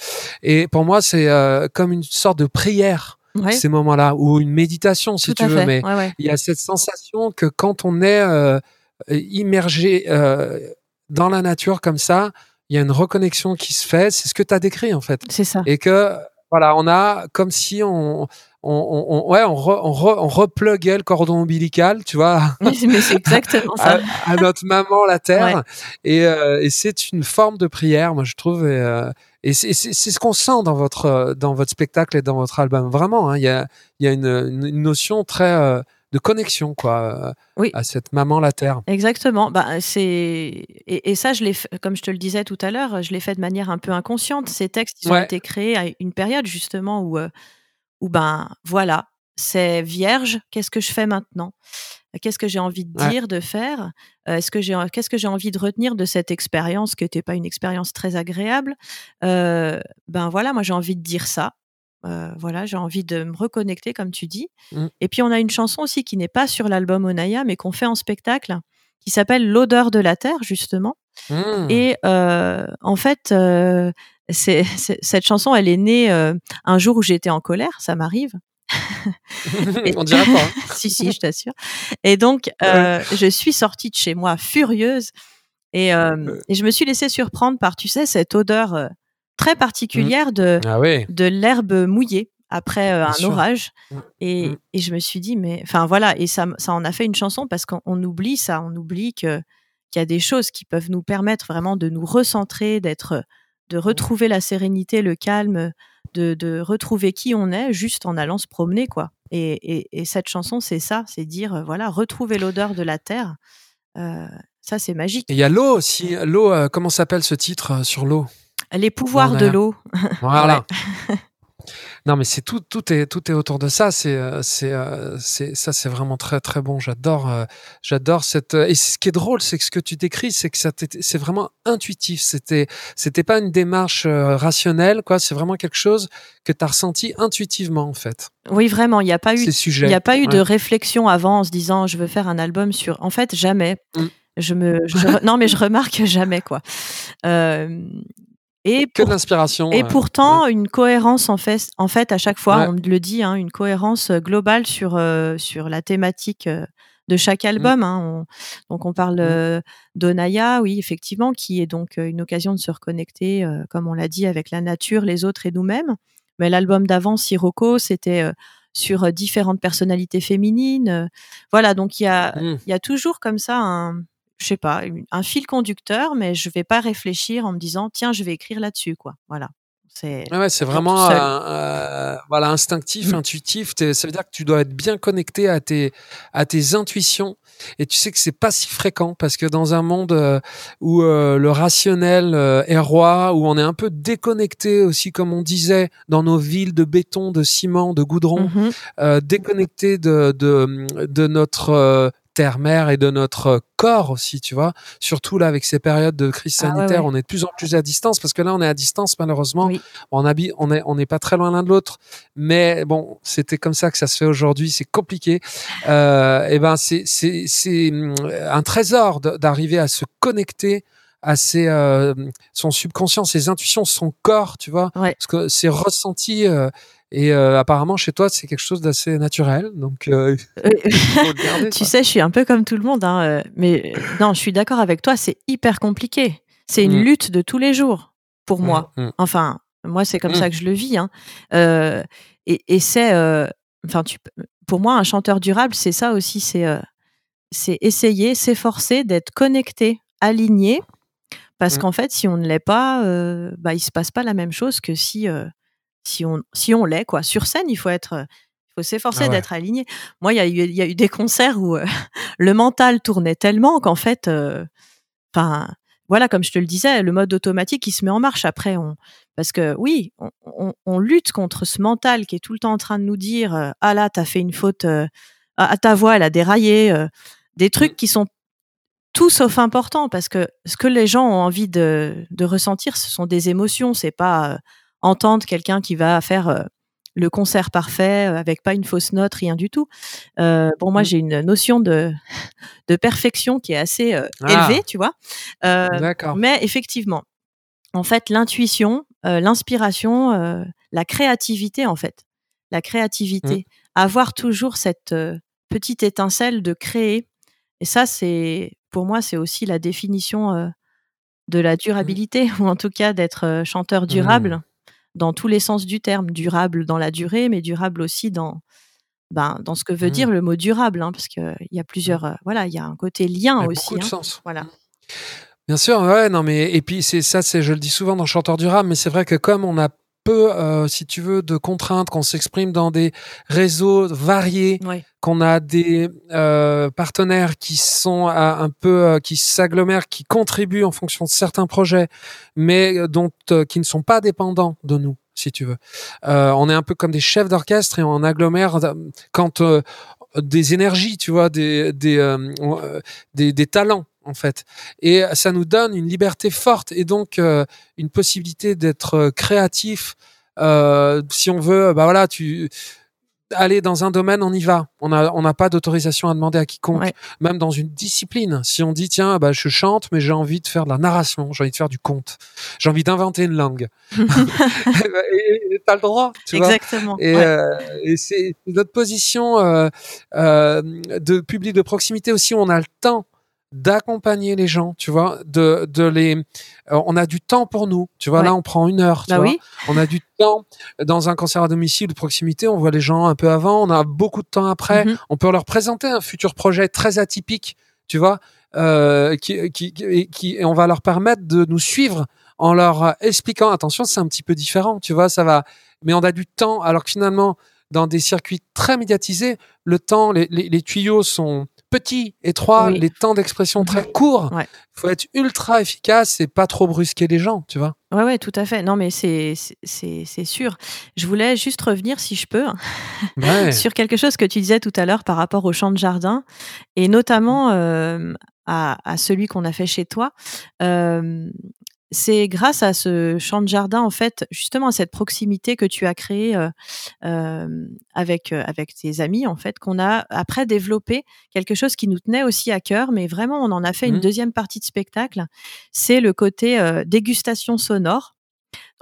et pour moi, c'est euh, comme une sorte de prière. Ces moments-là, ou une méditation, si tu veux, mais il y a cette sensation que quand on est immergé dans la nature comme ça, il y a une reconnexion qui se fait. C'est ce que tu as décrit, en fait. C'est ça. Et que, voilà, on a comme si on, on, on, ouais, on, on, repluguait le cordon ombilical, tu vois. Mais c'est exactement ça. À, notre maman, la terre. Et, euh, et c'est une forme de prière, moi, je trouve. Et, euh, et c'est ce qu'on sent dans votre, dans votre spectacle et dans votre album. Vraiment, hein. il y, a, y a une, une notion très euh, de connexion, quoi, oui. à cette maman, la terre. Exactement. Bah, c'est et, et, ça, je l'ai, comme je te le disais tout à l'heure, je l'ai fait de manière un peu inconsciente. Ces textes, ils ont été créés à une période justement où ou ben voilà, c'est vierge, qu'est-ce que je fais maintenant? Qu'est-ce que j'ai envie de dire, de faire? Est-ce que j'ai, qu'est-ce que j'ai envie de retenir de cette expérience qui n'était pas une expérience très agréable? Ben voilà, moi j'ai envie de dire ça. voilà, j'ai envie de me reconnecter, comme tu dis. Mmh. Et puis on a une chanson aussi qui n'est pas sur l'album Onaya, mais qu'on fait en spectacle, qui s'appelle L'odeur de la terre, justement. Mmh. Et en fait, c'est, cette chanson, elle est née euh, un jour où j'étais en colère, ça m'arrive. On dirait pas. Hein. si, si, je t'assure. Et donc, euh, je suis sortie de chez moi furieuse et, euh, et, je me suis laissée surprendre par, tu sais, cette odeur très particulière de, ah oui. de l'herbe mouillée après un orage. Mmh. Et, et, je me suis dit, mais enfin voilà, et ça, ça en a fait une chanson parce qu'on oublie ça, on oublie que qu'il y a des choses qui peuvent nous permettre vraiment de nous recentrer, d'être de retrouver la sérénité, le calme, de, retrouver qui on est juste en allant se promener, quoi. Et, cette chanson, c'est ça, c'est dire, euh, voilà, retrouver l'odeur de la terre. Euh, ça, c'est magique. Et il y a l'eau aussi. L'eau, euh, comment s'appelle ce titre sur l'eau? Les pouvoirs de l'eau. Voilà. Non, mais c'est tout, tout est, tout est autour de ça. C'est, euh, c'est, euh, c'est, ça, c'est vraiment très, très bon. J'adore, euh, j'adore cette. Et ce qui est drôle, c'est que ce que tu décris, c'est que ça, c'est vraiment intuitif. C'était, c'était pas une démarche rationnelle, quoi. C'est vraiment quelque chose que tu as ressenti intuitivement, en fait. Oui, vraiment. Il n'y a pas eu, il n'y a pas eu de réflexion avant en se disant, je veux faire un album sur. En fait, jamais. Mmh. Je me, non, mais je remarque jamais quoi. Euh, et que l'inspiration. Et pourtant, une cohérence en fait, en fait, à chaque fois, on le dit, hein, une cohérence euh, globale sur euh, sur la thématique euh, de chaque mmh. album. Hein. donc, on parle mmh. d'Onaya, oui, effectivement, qui est donc une occasion de se reconnecter, comme on l'a dit, avec la nature, les autres et nous-mêmes. Mais l'album d'avant, Sirocco, c'était sur différentes personnalités féminines. voilà, donc il y a mmh. il y a toujours comme ça un je sais pas, un fil conducteur, mais je vais pas réfléchir en me disant tiens, je vais écrire là-dessus, quoi. Voilà. C'est ouais, c'est vraiment euh, voilà instinctif, mmh. intuitif. Ça veut dire que tu dois être bien connecté à tes à tes intuitions. Et tu sais que c'est pas si fréquent parce que dans un monde euh, où euh, le rationnel est roi, où on est un peu déconnecté aussi, comme on disait, dans nos villes de béton, de ciment, de goudron, mmh déconnecté de, de, de notre terre-mère et de notre corps aussi, tu vois. Surtout là, avec ces périodes de crise ah sanitaire, on est de plus en plus à distance parce que là, on est à distance, malheureusement. On, habite, on est, on n'est pas très loin l'un de l'autre. Mais bon, c'était comme ça que ça se fait aujourd'hui. C'est compliqué. Euh, et ben, c'est, c'est, c'est hum, un trésor d'arriver à se connecter à ses, euh, son subconscient, ses intuitions, son corps, tu vois. Parce que c'est ressenti. Euh, et euh, apparemment, chez toi, c'est quelque chose d'assez naturel. Donc, euh, tu sais, je suis un peu comme tout le monde. Hein, euh, mais non, je suis d'accord avec toi, c'est hyper compliqué. C'est une mm. lutte de tous les jours pour moi. Mm, mm. Enfin, moi, c'est comme ça que je le vis. Hein. et, et c'est. Enfin, tu, pour moi, un chanteur durable, c'est ça aussi. C'est c'est essayer, s'efforcer d'être connecté, aligné. Parce qu'en fait, si on ne l'est pas, bah, il se passe pas la même chose que si si on, si on l'est, quoi. Sur scène, il faut être, il faut s'efforcer ah d'être aligné. Moi, il y a, y a, eu des concerts où euh, le mental tournait tellement qu'en fait, euh, enfin, voilà, comme je te le disais, le mode automatique qui se met en marche. Après, on, parce que oui, on, lutte contre ce mental qui est tout le temps en train de nous dire euh, ah là, t'as fait une faute, euh, à ta voix, elle a déraillé, euh, des trucs qui sont tout sauf importants parce que ce que les gens ont envie de, de ressentir, ce sont des émotions. C'est pas entendre quelqu'un qui va faire le concert parfait avec pas une fausse note, rien du tout. Euh, bon, moi, mmh. j'ai une notion de, de perfection qui est assez ah. élevée, tu vois. D'accord. Mais effectivement, en fait, l'intuition, l'inspiration, la créativité, en fait, la créativité, mmh. avoir toujours cette petite étincelle de créer. Et ça, c'est pour moi, c'est aussi la définition de la mmh. durabilité, ou en tout cas d'être chanteur durable dans tous les sens du terme, durable dans la durée, mais durable aussi dans, ben, dans ce que veut mmh. dire le mot durable, hein, parce qu'il y a plusieurs, euh, voilà, il y a un côté lien aussi. Beaucoup de hein, sens. Voilà. Bien sûr, ouais, non, mais et puis c'est ça, c'est, je le dis souvent dans Chanteur durable, mais c'est vrai que comme on a peu, euh, si tu veux, de contraintes, qu'on s'exprime dans des réseaux variés, qu'on a des euh, partenaires qui sont un peu, euh, qui s'agglomèrent, qui contribuent en fonction de certains projets, mais dont qui ne sont pas dépendants de nous si tu veux. on est un peu comme des chefs d'orchestre et on agglomère quand des énergies, tu vois, des des, des, des talents en fait. Et ça nous donne une liberté forte et donc euh, une possibilité d'être euh, créatif. Euh, si on veut, bah voilà, tu aller dans un domaine, on y va. On n'a on n'a pas d'autorisation à demander à quiconque, même dans une discipline. Si on dit tiens, bah je chante, mais j'ai envie de faire de la narration, j'ai envie de faire du conte, j'ai envie d'inventer une langue. et t'as le droit, tu Exactement. vois. Et, et c'est notre position de public de proximité aussi. Où on a le temps d'accompagner les gens, tu vois, de, de les, euh, on a du temps pour nous, tu vois, là on prend une heure, tu bah vois, on a du temps dans un concert à domicile de proximité, on voit les gens un peu avant, on a beaucoup de temps après, mm-hmm. on peut leur présenter un futur projet très atypique, tu vois, euh, qui, qui, qui, et on va leur permettre de nous suivre en leur expliquant, attention, c'est un petit peu différent, tu vois, ça va, mais on a du temps, alors que finalement, dans des circuits très médiatisés, le temps, les, les, les tuyaux sont petit, étroit, les temps d'expression très courts. Il faut être ultra efficace et pas trop brusquer les gens, tu vois. Ouais, ouais, tout à fait. Non, mais c'est sûr. Je voulais juste revenir, si je peux, sur quelque chose que tu disais tout à l'heure par rapport au champ de jardin et notamment euh, à, à, celui qu'on a fait chez toi. Euh, c'est grâce à ce champ de jardin, en fait, justement à cette proximité que tu as créée euh, euh, avec euh, avec tes amis, en fait, qu'on a après développé quelque chose qui nous tenait aussi à cœur, mais vraiment on en a fait une mmh. deuxième partie de spectacle. C'est le côté dégustation sonore.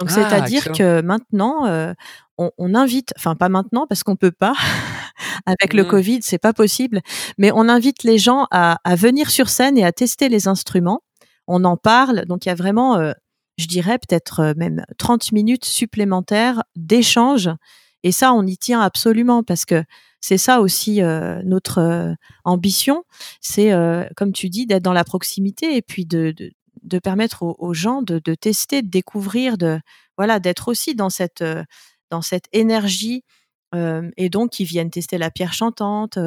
Donc ah, c'est-à-dire que maintenant on, invite, enfin pas maintenant parce qu'on peut pas. avec le mmh. Covid, c'est pas possible, mais on invite les gens à, à venir sur scène et à tester les instruments on en parle. Donc il y a vraiment, euh, je dirais peut-être euh, même 30 minutes supplémentaires d'échange. Et ça, on y tient absolument parce que c'est ça aussi euh, notre ambition. C'est, comme tu dis, d'être dans la proximité et puis de, de, permettre aux, gens de, de, tester, de découvrir, de voilà, d'être aussi dans cette dans cette énergie et donc ils viennent tester la pierre chantante,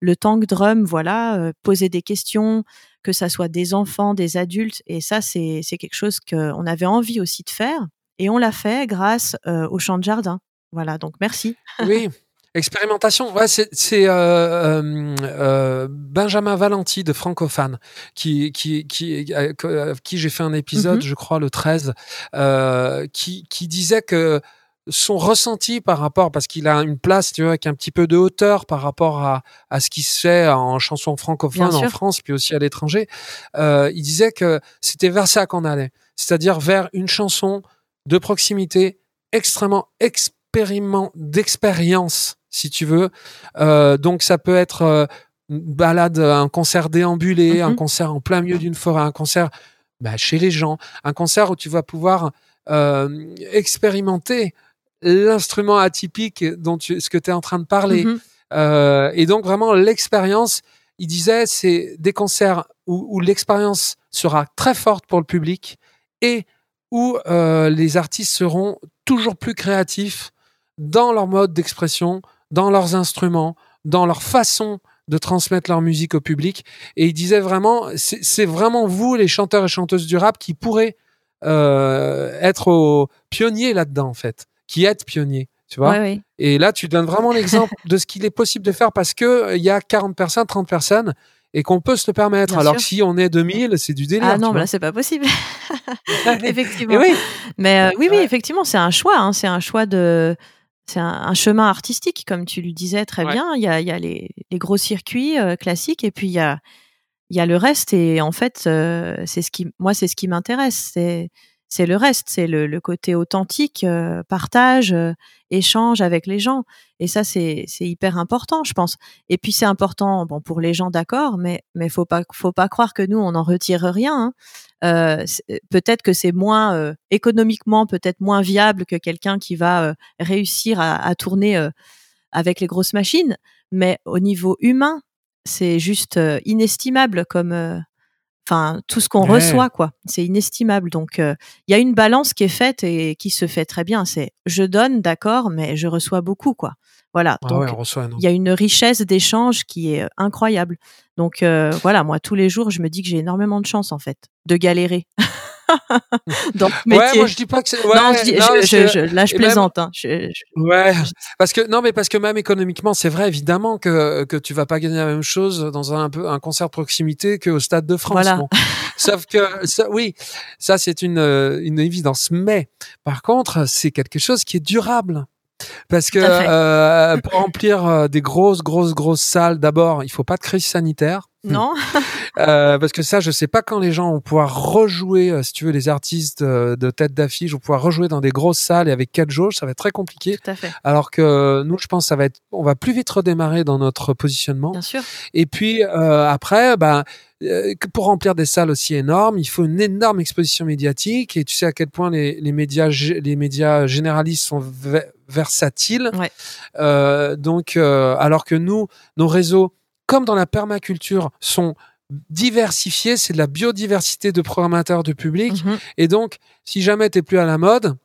le tank drum, voilà, poser des questions, que ça soit des enfants, des adultes, et ça c'est quelque chose qu'on avait envie aussi de faire, et on l'a fait grâce au champ de jardin. Voilà, donc merci. Oui. Expérimentation, ouais, c'est Benjamin Valenti de Francophane qui qui qui qui j'ai fait un épisode, mmh je crois le 13, qui qui disait que son ressenti par rapport, parce qu'il a une place, tu vois, avec un petit peu de hauteur par rapport à, à ce qui se fait en chanson francophone en France, puis aussi à l'étranger. Euh, il disait que c'était vers ça qu'on allait, c'est-à-dire vers une chanson de proximité extrêmement expériment d'expérience, si tu veux. Euh, donc ça peut être euh, une balade, un concert déambulé, un mm-hmm. concert en plein milieu d'une forêt, un concert bah, chez les gens, un concert où tu vas pouvoir expérimenter l'instrument atypique dont tu, ce que tu es en train de parler. Mm-hmm. Euh, et donc vraiment l'expérience, il disait, c'est des concerts où, où l'expérience sera très forte pour le public et où euh, les artistes seront toujours plus créatifs dans leur mode d'expression, dans leurs instruments, dans leur façon de transmettre leur musique au public. Et il disait vraiment, c'est vraiment vous, les chanteurs et chanteuses du rap, qui pourrez euh, être au pionniers là-dedans, en fait, qui êtes pionniers. Tu vois Et là, tu donnes vraiment l'exemple de ce qu'il est possible de faire parce que il y a 40 personnes, 30 personnes et qu'on peut se le permettre. Alors que si on est 2000, c'est du délire. Ah non, là, c'est pas possible. effectivement. oui. Mais euh, oui, oui, effectivement, c'est un choix. Hein. C'est un choix de. C'est un, chemin artistique, comme tu le disais très bien. Il y a, il y a les, les, gros circuits euh, classiques et puis il y a, il y a le reste. Et en fait, euh, c'est ce qui, moi, c'est ce qui m'intéresse. C'est c'est le reste, c'est le, le, côté authentique, euh, partage, euh, échange avec les gens. Et ça, c'est hyper important, je pense. Et puis c'est important, bon, pour les gens, d'accord, mais mais faut pas faut pas croire que nous on n'en retire rien. Hein. Euh, peut-être que c'est moins économiquement, peut-être moins viable que quelqu'un qui va réussir à, à tourner avec les grosses machines, mais au niveau humain, c'est juste inestimable comme Enfin, tout ce qu'on reçoit, quoi. C'est inestimable. Donc, euh, il y a une balance qui est faite et qui se fait très bien. C'est je donne, d'accord, mais je reçois beaucoup, quoi. Voilà. Ah donc, il y a une richesse d'échange qui est euh, incroyable. Donc, euh, voilà, moi, tous les jours, je me dis que j'ai énormément de chance, en fait, de galérer. Donc, Ouais, moi je dis pas que c'est. Ouais, non, je, là je plaisante. hein. ouais, parce que non, mais parce que même économiquement, c'est vrai évidemment que que tu vas pas gagner la même chose dans un, peu un concert de proximité qu'au stade de France. Voilà. Sauf que ça, oui, ça c'est une une évidence. Mais par contre, c'est quelque chose qui est durable. Parce que euh, pour remplir euh, des grosses, grosses, grosses salles, d'abord, il faut pas de crise sanitaire. Non. euh, parce que ça, je sais pas quand les gens vont pouvoir rejouer, euh, si tu veux, les artistes euh, de tête d'affiche vont pouvoir rejouer dans des grosses salles et avec quatre jauges, ça va être très compliqué. Tout à fait. Alors que nous, je pense, ça va être, on va plus vite redémarrer dans notre positionnement. Bien sûr. Et puis euh, après, bah, pour remplir des salles aussi énormes, il faut une énorme exposition médiatique. Et tu sais à quel point les, les médias, les médias généralistes sont versatiles. Ouais. Euh, donc, alors que nous, nos réseaux comme dans la permaculture, sont diversifiés. C'est de la biodiversité de programmateurs de public. Mhm. Et donc, si jamais tu plus à la mode,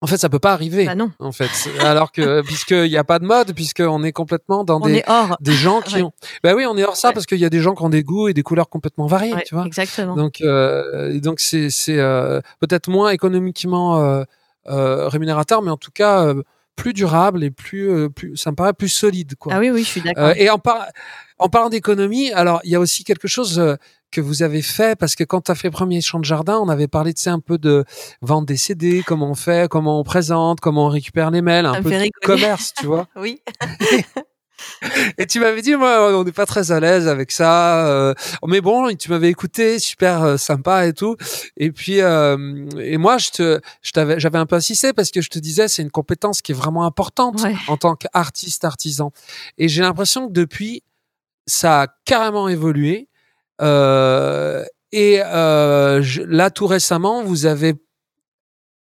en fait, ça peut pas arriver. Bah non. En fait, alors que puisqu'il n'y a pas de mode, puisqu'on est complètement dans des des gens qui ont. Bah oui, on est hors ça parce qu'il y a des gens qui ont des goûts et des couleurs complètement variés, tu vois. Exactement. Donc euh, donc c'est c'est euh, peut-être moins économiquement euh, rémunérateur, mais en tout cas plus durable et plus, plus ça me paraît plus solide quoi. Ah oui oui, je suis d'accord. et en par en parlant d'économie, alors il y a aussi quelque chose euh, que vous avez fait parce que quand tu as fait premier champ de jardin, on avait parlé de un peu de vente des CD, comment on fait, comment on présente, comment on récupère les mails, un peu de commerce, tu vois. oui. Et tu m'avais dit, moi, on n'est pas très à l'aise avec ça. Euh, mais bon, tu m'avais écouté, super euh, sympa et tout. Et puis, et moi, je te, je t'avais, j'avais un peu insisté parce que je te disais, c'est une compétence qui est vraiment importante en tant qu'artiste artisan. Et j'ai l'impression que depuis, ça a carrément évolué. Euh, et euh, là, tout récemment, vous avez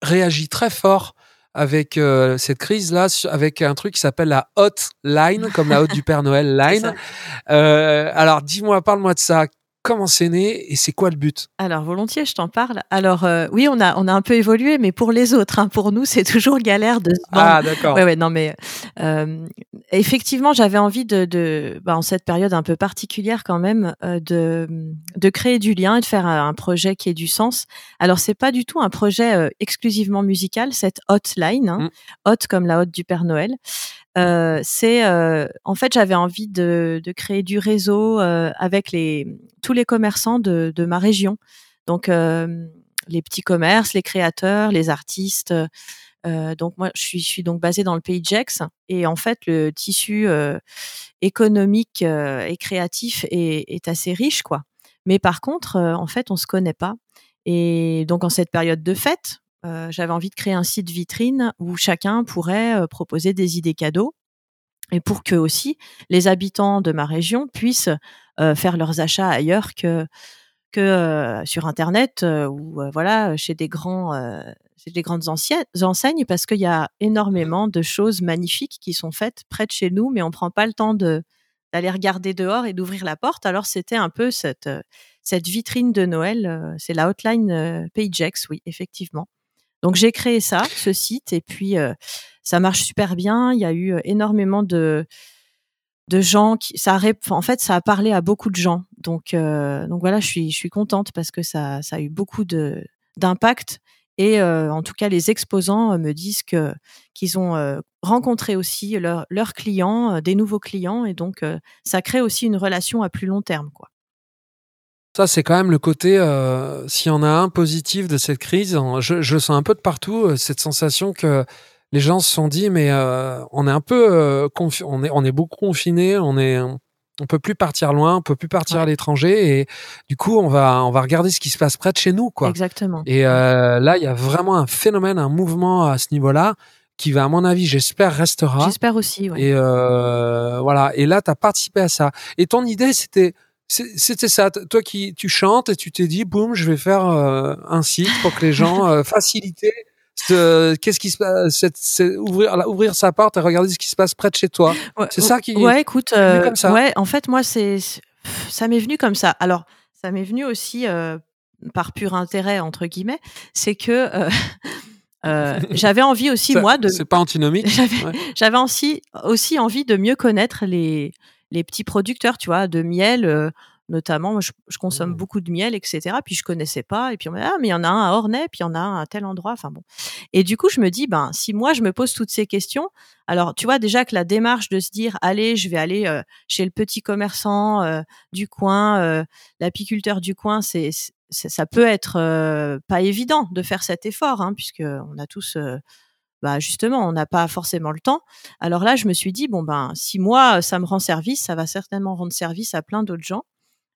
réagi très fort avec euh, cette crise-là, avec un truc qui s'appelle la hotline, comme la haute du Père Noël line. Euh, alors, dis-moi, parle-moi de ça comment c'est né et c'est quoi le but? Alors volontiers, je t'en parle. Alors euh, oui, on a on a un peu évolué, mais pour les autres, hein, pour nous, c'est toujours galère de. Ah d'accord. Ouais ouais non mais euh, effectivement, j'avais envie de, de bah, en cette période un peu particulière quand même euh, de de créer du lien et de faire un, projet qui ait du sens. Alors c'est pas du tout un projet exclusivement musical, cette hotline, hein, mm. hot comme la hotte du Père Noël. Euh, c'est euh, en fait j'avais envie de, de, créer du réseau euh, avec les tous les commerçants de, de ma région. Donc les petits commerces les créateurs les artistes donc moi je suis, je suis donc basée dans le pays de Gex. Et en fait le tissu économique et créatif est, est, assez riche quoi. Mais par contre en fait on se connaît pas. Et donc en cette période de fête euh, j'avais envie de créer un site vitrine où chacun pourrait euh, proposer des idées cadeaux et pour que aussi les habitants de ma région puissent euh, faire leurs achats ailleurs que que sur internet ou voilà chez des grands des grandes enseignes parce qu'il y a énormément de choses magnifiques qui sont faites près de chez nous mais on prend pas le temps de d'aller regarder dehors et d'ouvrir la porte. Alors c'était un peu cette cette vitrine de Noël c'est la hotline Pagex oui effectivement donc j'ai créé ça, ce site, et puis euh, ça marche super bien. Il y a eu euh, énormément de de gens qui ça a, en fait ça a parlé à beaucoup de gens. Donc donc voilà je suis je suis contente parce que ça ça a eu beaucoup de d'impact. Et en tout cas les exposants me disent que qu'ils ont rencontré aussi leurs clients des nouveaux clients. Et donc ça crée aussi une relation à plus long terme quoi ça, c'est quand même le côté, euh, s'il y en a un positif de cette crise, je, je sens un peu de partout cette sensation que les gens se sont dit, mais euh, on est un peu, euh, on est, on est beaucoup confinés, on est, on peut plus partir loin, on peut plus partir à l'étranger, et du coup, on va, on va regarder ce qui se passe près de chez nous, quoi. Exactement. Et euh, là, il y a vraiment un phénomène, un mouvement à ce niveau-là qui va, à mon avis, j'espère, restera. J'espère aussi. Ouais. Et euh, voilà. Et là, tu as participé à ça. Et ton idée, c'était c'était ça. Toi qui tu chantes et tu t'es dit, boum, je vais faire euh, un site pour que les gens euh, faciliter qu'est-ce qui se passe ouvrir ouvrir sa porte et regarder ce qui se passe près de chez toi. C'est ça qui ouais écoute euh, comme ça. ouais en fait moi c'est ça m'est venu comme ça. Alors ça m'est venu aussi euh, par pur intérêt entre guillemets. C'est que euh, j'avais envie aussi moi de c'est pas antinomique. j'avais aussi aussi envie de mieux connaître les les petits producteurs tu vois de miel notamment, je, consomme mmh. beaucoup de miel, etc. Puis je connaissais pas. Et puis on m'a dit, ah, mais il y en a un à Ornay, puis il y en a un à tel endroit. Enfin bon. Et du coup, je me dis, ben, si moi je me pose toutes ces questions, alors tu vois déjà que la démarche de se dire, allez, je vais aller euh, chez le petit commerçant euh, du coin, euh, l'apiculteur du coin, c'est ça peut être pas évident de faire cet effort, hein, puisque on a tous bah justement, on n'a pas forcément le temps. Alors là, je me suis dit bon ben si moi ça me rend service, ça va certainement rendre service à plein d'autres gens.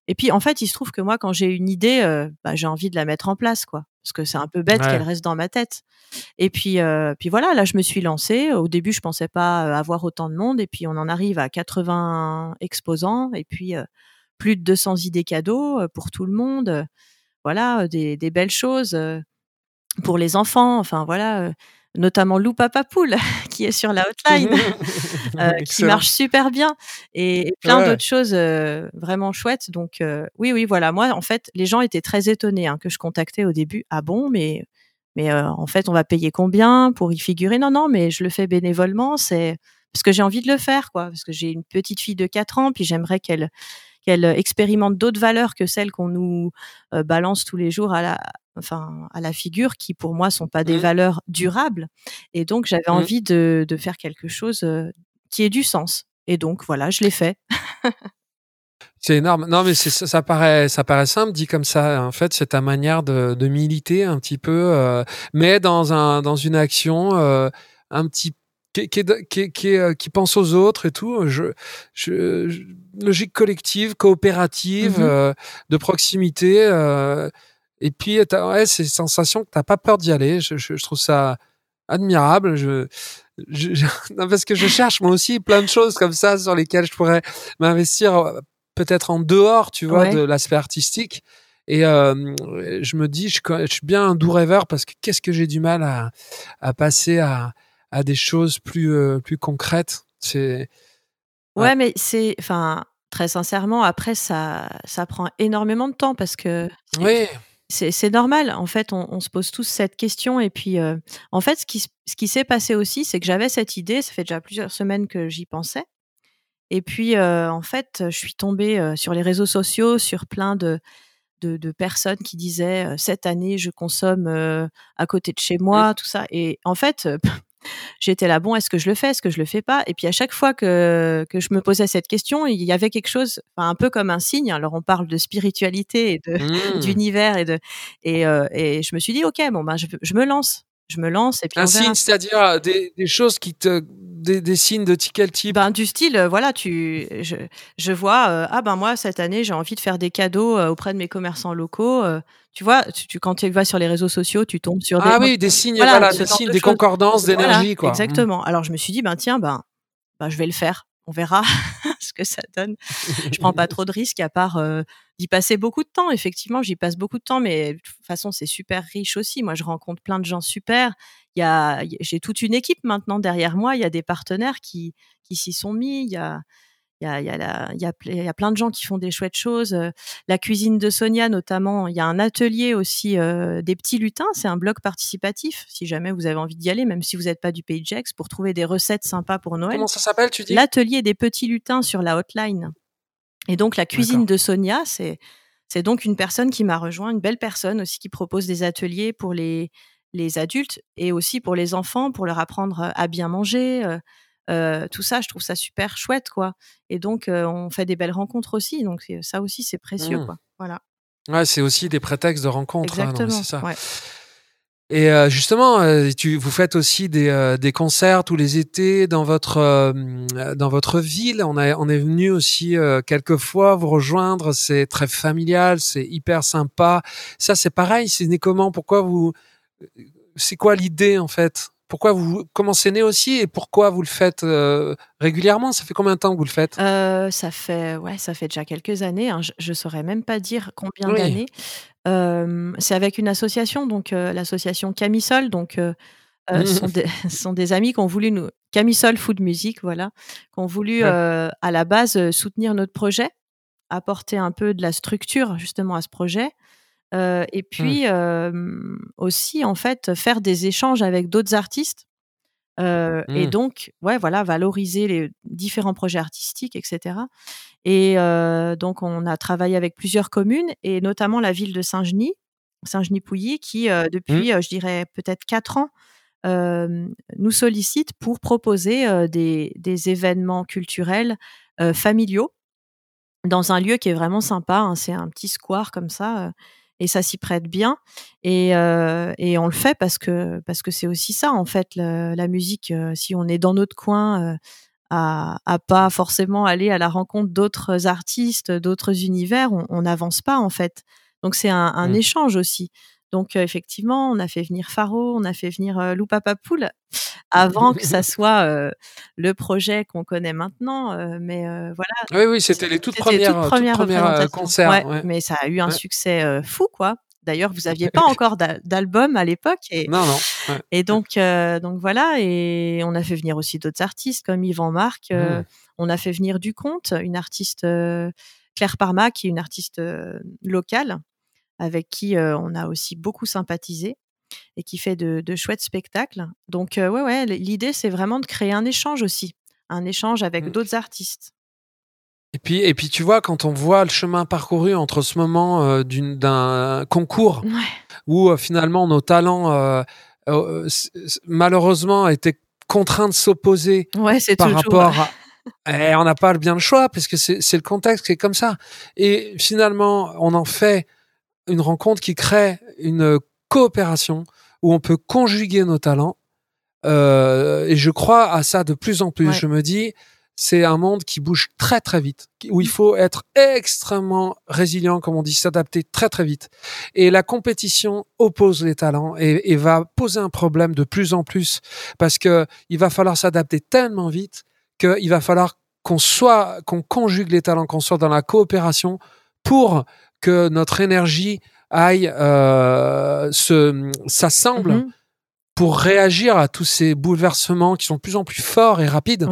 Et puis, en fait, il se trouve que moi, quand j'ai une idée, euh, bah, j'ai envie de la mettre en place, quoi. Parce que c'est un peu bête qu'elle reste dans ma tête. Et puis, euh, puis voilà, là, je me suis lancée. Au début, je pensais pas euh, avoir autant de monde. Et puis, on en arrive à 80 exposants. Et puis, plus de 200 idées cadeaux pour tout le monde. Voilà, des, des belles choses pour les enfants. Enfin, voilà notamment Lou Papa Poule qui est sur la hotline, euh, qui marche super bien, et, plein d'autres choses euh, vraiment chouettes. Donc euh, oui, oui, voilà. Moi, en fait, les gens étaient très étonnés hein, que je contactais au début. Ah bon, mais mais en fait, on va payer combien pour y figurer? Non, non, mais je le fais bénévolement. C'est parce que j'ai envie de le faire, quoi. Parce que j'ai une petite fille de 4 ans, puis j'aimerais qu'elle qu'elle expérimente d'autres valeurs que celles qu'on nous balance tous les jours à la, enfin à la figure qui pour moi sont pas des mmh. valeurs durables et donc j'avais mmh. envie de, de, faire quelque chose qui ait du sens et donc voilà je l'ai fait c'est énorme non mais ça, ça paraît ça paraît simple dit comme ça en fait c'est ta manière de, de, militer un petit peu mais dans un dans une action un petit qui, qui, qui, qui, pense aux autres et tout. Je, je, logique collective, coopérative, mmh de proximité. Et puis, ouais, c'est sensation que t'as pas peur d'y aller. Je, je, trouve ça admirable. Je, je, non, parce que je cherche moi aussi plein de choses comme ça sur lesquelles je pourrais m'investir euh, peut-être en dehors, tu vois, de l'aspect artistique. Et euh, je me dis, je, je, suis bien un doux rêveur parce que qu'est-ce que j'ai du mal à, à passer à, à des choses plus, euh, plus concrètes. C'est ouais. mais c'est, enfin, très sincèrement, après ça, ça prend énormément de temps parce que oui c'est normal. En fait, on, se pose tous cette question. Et puis, euh, en fait, ce qui, ce qui s'est passé aussi, c'est que j'avais cette idée. Ça fait déjà plusieurs semaines que j'y pensais. Et puis, euh, en fait, je suis tombée euh, sur les réseaux sociaux, sur plein de, de, de personnes qui disaient cette année, je consomme à côté de chez moi, tout ça. Et en fait, j'étais là, bon, est-ce que je le fais, est-ce que je le fais pas? Et puis à chaque fois que, que je me posais cette question, il y avait quelque chose, un peu comme un signe. Alors on parle de spiritualité et de mmh. d'univers et de et, euh, et je me suis dit, ok, bon ben je, je me lance, je me lance et puis un signe, c'est-à-dire des, des choses qui te des, signes de quel type? Ben, Du style, euh, voilà, tu, je, je vois, euh, ah ben moi, cette année, j'ai envie de faire des cadeaux euh, auprès de mes commerçants locaux. Tu vois, tu, quand tu vas sur les réseaux sociaux, tu tombes sur des... Ah oui, des signes, voilà, des, signes, des concordances d'énergie. quoi. Exactement. Alors, je me suis dit, ben tiens, ben, ben je vais le faire. On verra ce que ça donne. je prends pas trop de risques à part d'y passer beaucoup de temps. Effectivement, j'y passe beaucoup de temps, mais de toute façon, c'est super riche aussi. Moi, je rencontre plein de gens super il y a, j'ai toute une équipe maintenant derrière moi. Il y a des partenaires qui, qui s'y sont mis. Il y a, il y a, y, a y, a, y a plein de gens qui font des chouettes choses. La cuisine de Sonia, notamment, il y a un atelier aussi des petits lutins. C'est un blog participatif, si jamais vous avez envie d'y aller, même si vous n'êtes pas du Pays de pour trouver des recettes sympas pour Noël. Comment ça s'appelle, tu dis? L'atelier des petits lutins sur la hotline. Et donc, la cuisine de Sonia, c'est c'est donc une personne qui m'a rejoint, une belle personne aussi qui propose des ateliers pour les, les adultes et aussi pour les enfants, pour leur apprendre à bien manger. Euh, tout ça, je trouve ça super chouette, quoi. Et donc, on fait des belles rencontres aussi. Donc, ça aussi, c'est précieux, mmh. quoi. Voilà. Ouais, c'est aussi des prétextes de rencontres. Hein, Exactement. ça. Et justement, tu, vous faites aussi des, des, concerts tous les étés dans votre dans votre ville. On, a, on est venu aussi quelques fois vous rejoindre. C'est très familial, c'est hyper sympa. Ça, c'est pareil. C'est comment? Pourquoi vous C'est quoi l'idée en fait? Pourquoi vous comment c'est né aussi et pourquoi vous le faites régulièrement? Ça fait combien de temps que vous le faites? Ça fait ouais, ça fait déjà quelques années. Hein. Je, ne saurais même pas dire combien d'années c'est avec une association, donc l'association Camisole, donc mmh. sont, des, sont des amis qui ont voulu nous Camisole Food Music, voilà, qui ont voulu à la base soutenir notre projet, apporter un peu de la structure justement à ce projet. Et mmh. puis aussi en fait faire des échanges avec d'autres artistes et mmh. donc ouais voilà valoriser les différents projets artistiques etc et donc, on a travaillé avec plusieurs communes et notamment la ville de Saint-Genis, Saint-Genis-Pouilly, qui, mmh. depuis, je dirais, peut-être quatre ans, nous sollicite pour proposer des, des, événements culturels familiaux dans un lieu qui est vraiment sympa. Hein, c'est un petit square comme ça. Et ça s'y prête bien et, et, on le fait parce que parce que c'est aussi ça en fait la musique si on est dans notre coin à, pas forcément aller à la rencontre d'autres artistes, d'autres univers, on n'avance pas en fait. Donc c'est un, mmh. échange aussi. Donc effectivement, on a fait venir Faro, on a fait venir euh, Loupapapoul avant que ça soit euh, le projet qu'on connaît maintenant. Euh, mais voilà. Oui, oui, c'était les toutes premières, toutes concerts. Mais ça a eu un succès fou, quoi. D'ailleurs, vous aviez pas encore d'album à l'époque. Et, non, non. Et donc, donc voilà. Et on a fait venir aussi d'autres artistes comme Yvan Marc. Mmh. On a fait venir du Comte, une artiste Claire Parma, qui est une artiste locale, avec qui on a aussi beaucoup sympathisé et qui fait de, de chouettes spectacles. Donc, ouais, ouais. L'idée, c'est vraiment de créer un échange aussi, un échange avec mmh. d'autres artistes. Et puis, et puis, tu vois, quand on voit le chemin parcouru entre ce moment euh, d'un concours où euh, finalement nos talents, euh, malheureusement, étaient contraints de s'opposer par rapport à. Et on n'a pas bien le choix parce que c'est le contexte qui est comme ça. Et finalement, on en fait une rencontre qui crée une coopération où on peut conjuguer nos talents. et je crois à ça de plus en plus. Je me dis, c'est un monde qui bouge très très vite, où il faut être extrêmement résilient, comme on dit, s'adapter très très vite. Et la compétition oppose les talents et, va poser un problème de plus en plus parce que il va falloir s'adapter tellement vite qu'il va falloir qu'on soit, qu'on conjugue les talents, qu'on soit dans la coopération pour que notre énergie aille euh, se s'assemble. Mm-hmm pour réagir à tous ces bouleversements qui sont de plus en plus forts et rapides.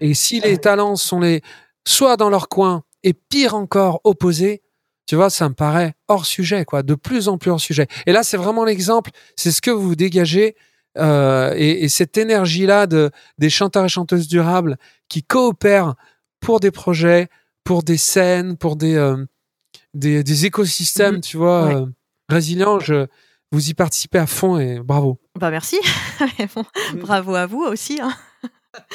Et si les talents sont les soit dans leur coin et pire encore opposés, tu vois, ça me paraît hors sujet, quoi, de plus en plus hors sujet. Et là, c'est vraiment l'exemple, c'est ce que vous dégagez euh, et, cette énergie-là de des chanteurs et chanteuses durables qui coopèrent pour des projets, pour des scènes, pour des euh, des, écosystèmes, mmh. tu vois, euh, résilients. Je vous y participez à fond et bravo. Bah merci. Mm. bravo à vous aussi. Hein.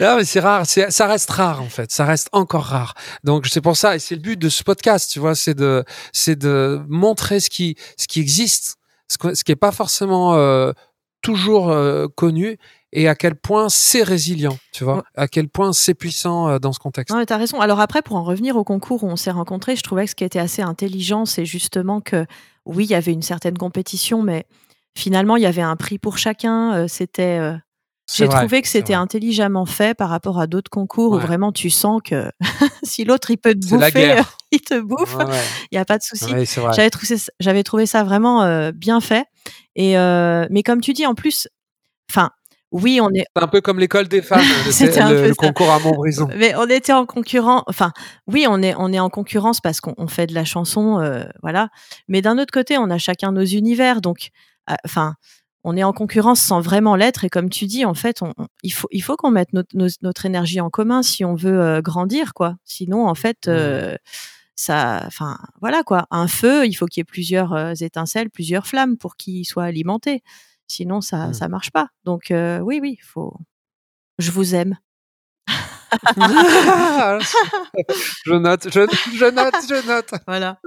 Non, mais c'est rare, ça reste rare en fait, ça reste encore rare. Donc c'est pour ça et c'est le but de ce podcast, tu vois, c'est de c'est de montrer ce qui ce qui existe, ce, qui est pas forcément euh, toujours euh, connu et à quel point c'est résilient, tu vois, à quel point c'est puissant euh, dans ce contexte. Non, mais t'as raison. Alors après, pour en revenir au concours où on s'est rencontrés, je trouvais que ce qui était assez intelligent, c'est justement que oui, il y avait une certaine compétition, mais finalement, il y avait un prix pour chacun. Euh, c'était. Euh, j'ai trouvé que c'était intelligemment fait par rapport à d'autres concours où vraiment tu sens que si l'autre il peut te bouffer, il te bouffe. Il n'y a pas de souci. j'avais trouvé, j'avais trouvé ça vraiment bien fait. Et mais comme tu dis, en plus, enfin, oui, on est. un peu comme l'école des femmes, c'était le, le concours à Montbrison. Mais on était en concurrence. Enfin, oui, on est on est en concurrence parce qu'on fait de la chanson, euh, voilà. Mais d'un autre côté, on a chacun nos univers, donc, euh, enfin, on est en concurrence sans vraiment l'être. Et comme tu dis, en fait, on, il faut il faut qu'on mette notre, notre énergie en commun si on veut euh, grandir, quoi. Sinon, en fait. Mmh. ça, enfin, voilà quoi. Un feu, il faut qu'il y ait plusieurs étincelles, plusieurs flammes pour qu'il soit alimenté. Sinon, ça, mmh. ça marche pas. Donc, euh, oui, oui, faut. Je vous aime. je note, je, note, je note. Voilà.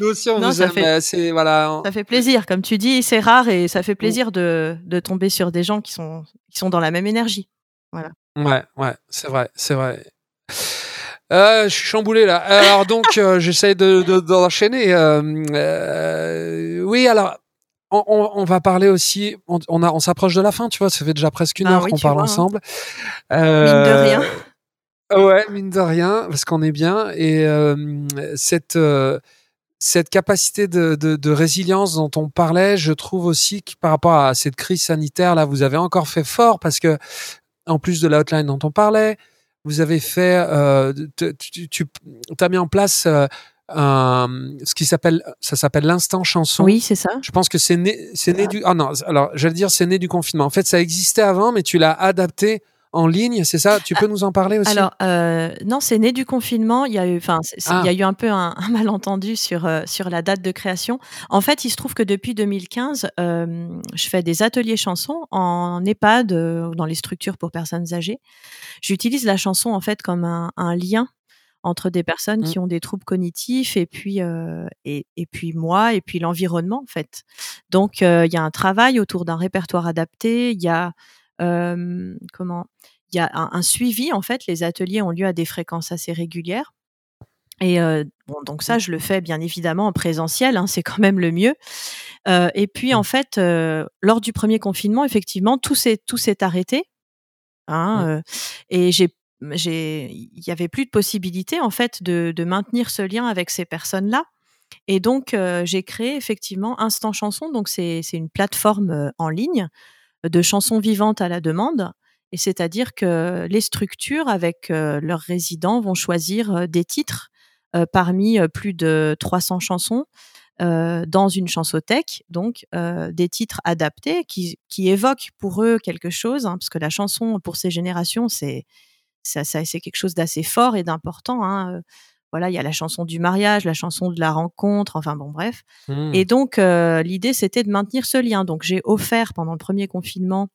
Nous aussi, on vous aime. Fait, c'est, voilà. Ça fait plaisir. Comme tu dis, c'est rare et ça fait mmh. plaisir de, de tomber sur des gens qui sont, qui sont dans la même énergie. Voilà. Ouais, ouais, c'est vrai, c'est vrai. Euh, je suis chamboulé là. Alors donc, euh, j'essaie de, d'enchaîner. Euh, oui, alors on, va parler aussi. On, on s'approche de la fin, tu vois. Ça fait déjà presque une ah heure qu'on parle hein. ensemble. mine de rien. Euh, ouais, mine de rien, parce qu'on est bien. Et euh, cette euh, cette capacité de, résilience dont on parlait, je trouve aussi que par rapport à cette crise sanitaire là, vous avez encore fait fort parce que en plus de la hotline dont on parlait, vous avez fait, tu, tu as mis en place ce qui s'appelle, ça s'appelle l'instant chanson. Oui, c'est ça. Je pense que c'est né, c'est né du, ah non, alors j'allais dire c'est né du confinement. En fait, ça existait avant, mais tu l'as adapté en ligne, c'est ça? Tu peux nous en parler aussi? Alors euh, non, c'est né du confinement. Il y a eu, enfin, il y a ah. eu un peu un, malentendu sur euh, sur la date de création. En fait, il se trouve que depuis 2015, euh, je fais des ateliers chansons en EHPAD, dans les structures pour personnes âgées. J'utilise la chanson en fait comme un, un lien entre des personnes mmh. qui ont des troubles cognitifs et puis euh, et, et, puis moi et puis l'environnement en fait. Donc euh, il y a un travail autour d'un répertoire adapté. Il y a euh, comment Il y a un, suivi en fait. Les ateliers ont lieu à des fréquences assez régulières. Et bon, donc ça, mmh. je le fais bien évidemment en présentiel, hein, c'est quand même le mieux. et puis en mmh. fait, lors du premier confinement, effectivement, tout s'est tout s'est arrêté. Hein, et j'ai il y avait plus de possibilité en fait de, maintenir ce lien avec ces personnes-là. Et donc euh, j'ai créé effectivement Instant Chanson. Donc c'est une plateforme euh, en ligne de chansons vivantes à la demande. Et c'est-à-dire que les structures avec euh, leurs résidents vont choisir des titres parmi plus de 300 chansons dans une chansothèque, donc des titres adaptés qui, évoquent pour eux quelque chose, hein, parce que la chanson pour ces générations, c'est ça, c'est quelque chose d'assez fort et d'important. Hein. Voilà, il y a la chanson du mariage, la chanson de la rencontre, enfin bon, bref. Mmh. Et donc, l'idée, c'était de maintenir ce lien. Donc, j'ai offert pendant le premier confinement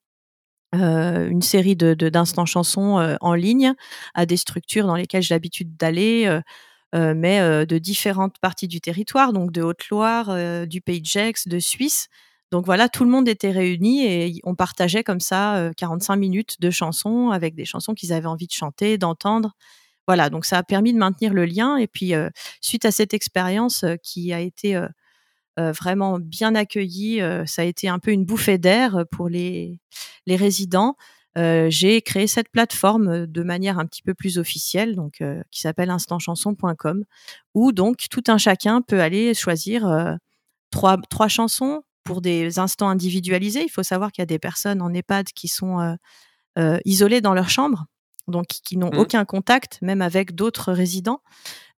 une série de d'instants chansons en ligne à des structures dans lesquelles j'ai l'habitude d'aller, mais de différentes parties du territoire, donc de Haute-Loire, du Pays de Gex, de Suisse. Donc voilà, tout le monde était réuni et on partageait comme ça 45 minutes de chansons avec des chansons qu'ils avaient envie de chanter, d'entendre. Voilà, donc ça a permis de maintenir le lien. Et puis, suite à cette expérience qui a été vraiment bien accueillie, ça a été un peu une bouffée d'air pour les, les résidents. j'ai créé cette plateforme de manière un petit peu plus officielle, donc qui s'appelle instantchanson.com, où donc tout un chacun peut aller choisir trois, trois chansons, pour des instants individualisés. Il faut savoir qu'il y a des personnes en EHPAD qui sont euh, euh, isolées dans leur chambre, donc qui n'ont mmh. aucun contact, même avec d'autres résidents.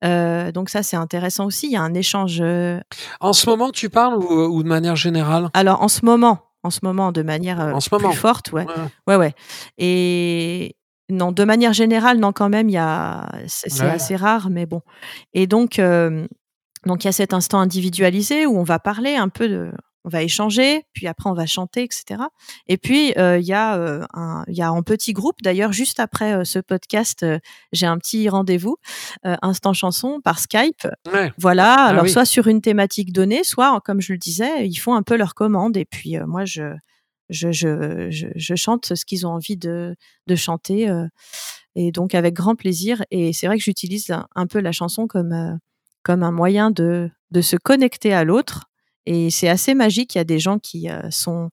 Euh, donc ça, c'est intéressant aussi. Il y a un échange. En ce moment, tu parles ou, de manière générale? Alors en ce moment, en ce moment, de manière en ce plus moment. forte, ouais. ouais, ouais, Et non, de manière générale, non, quand même, il y a, c'est assez rare, mais bon. Et donc, donc il y a cet instant individualisé où on va parler un peu de, on va échanger, puis après on va chanter, etc. Et puis euh, il y a euh, un, il y a en petit groupe. D'ailleurs, juste après euh, ce podcast, j'ai un petit rendez-vous instant chanson par Skype. Voilà. Ah alors soit sur une thématique donnée, soit comme je le disais, ils font un peu leur commande et puis moi je je, je, je, chante ce qu'ils ont envie de, de chanter et donc avec grand plaisir. Et c'est vrai que j'utilise un peu la chanson comme comme un moyen de de se connecter à l'autre et c'est assez magique. Il y a des gens qui euh, sont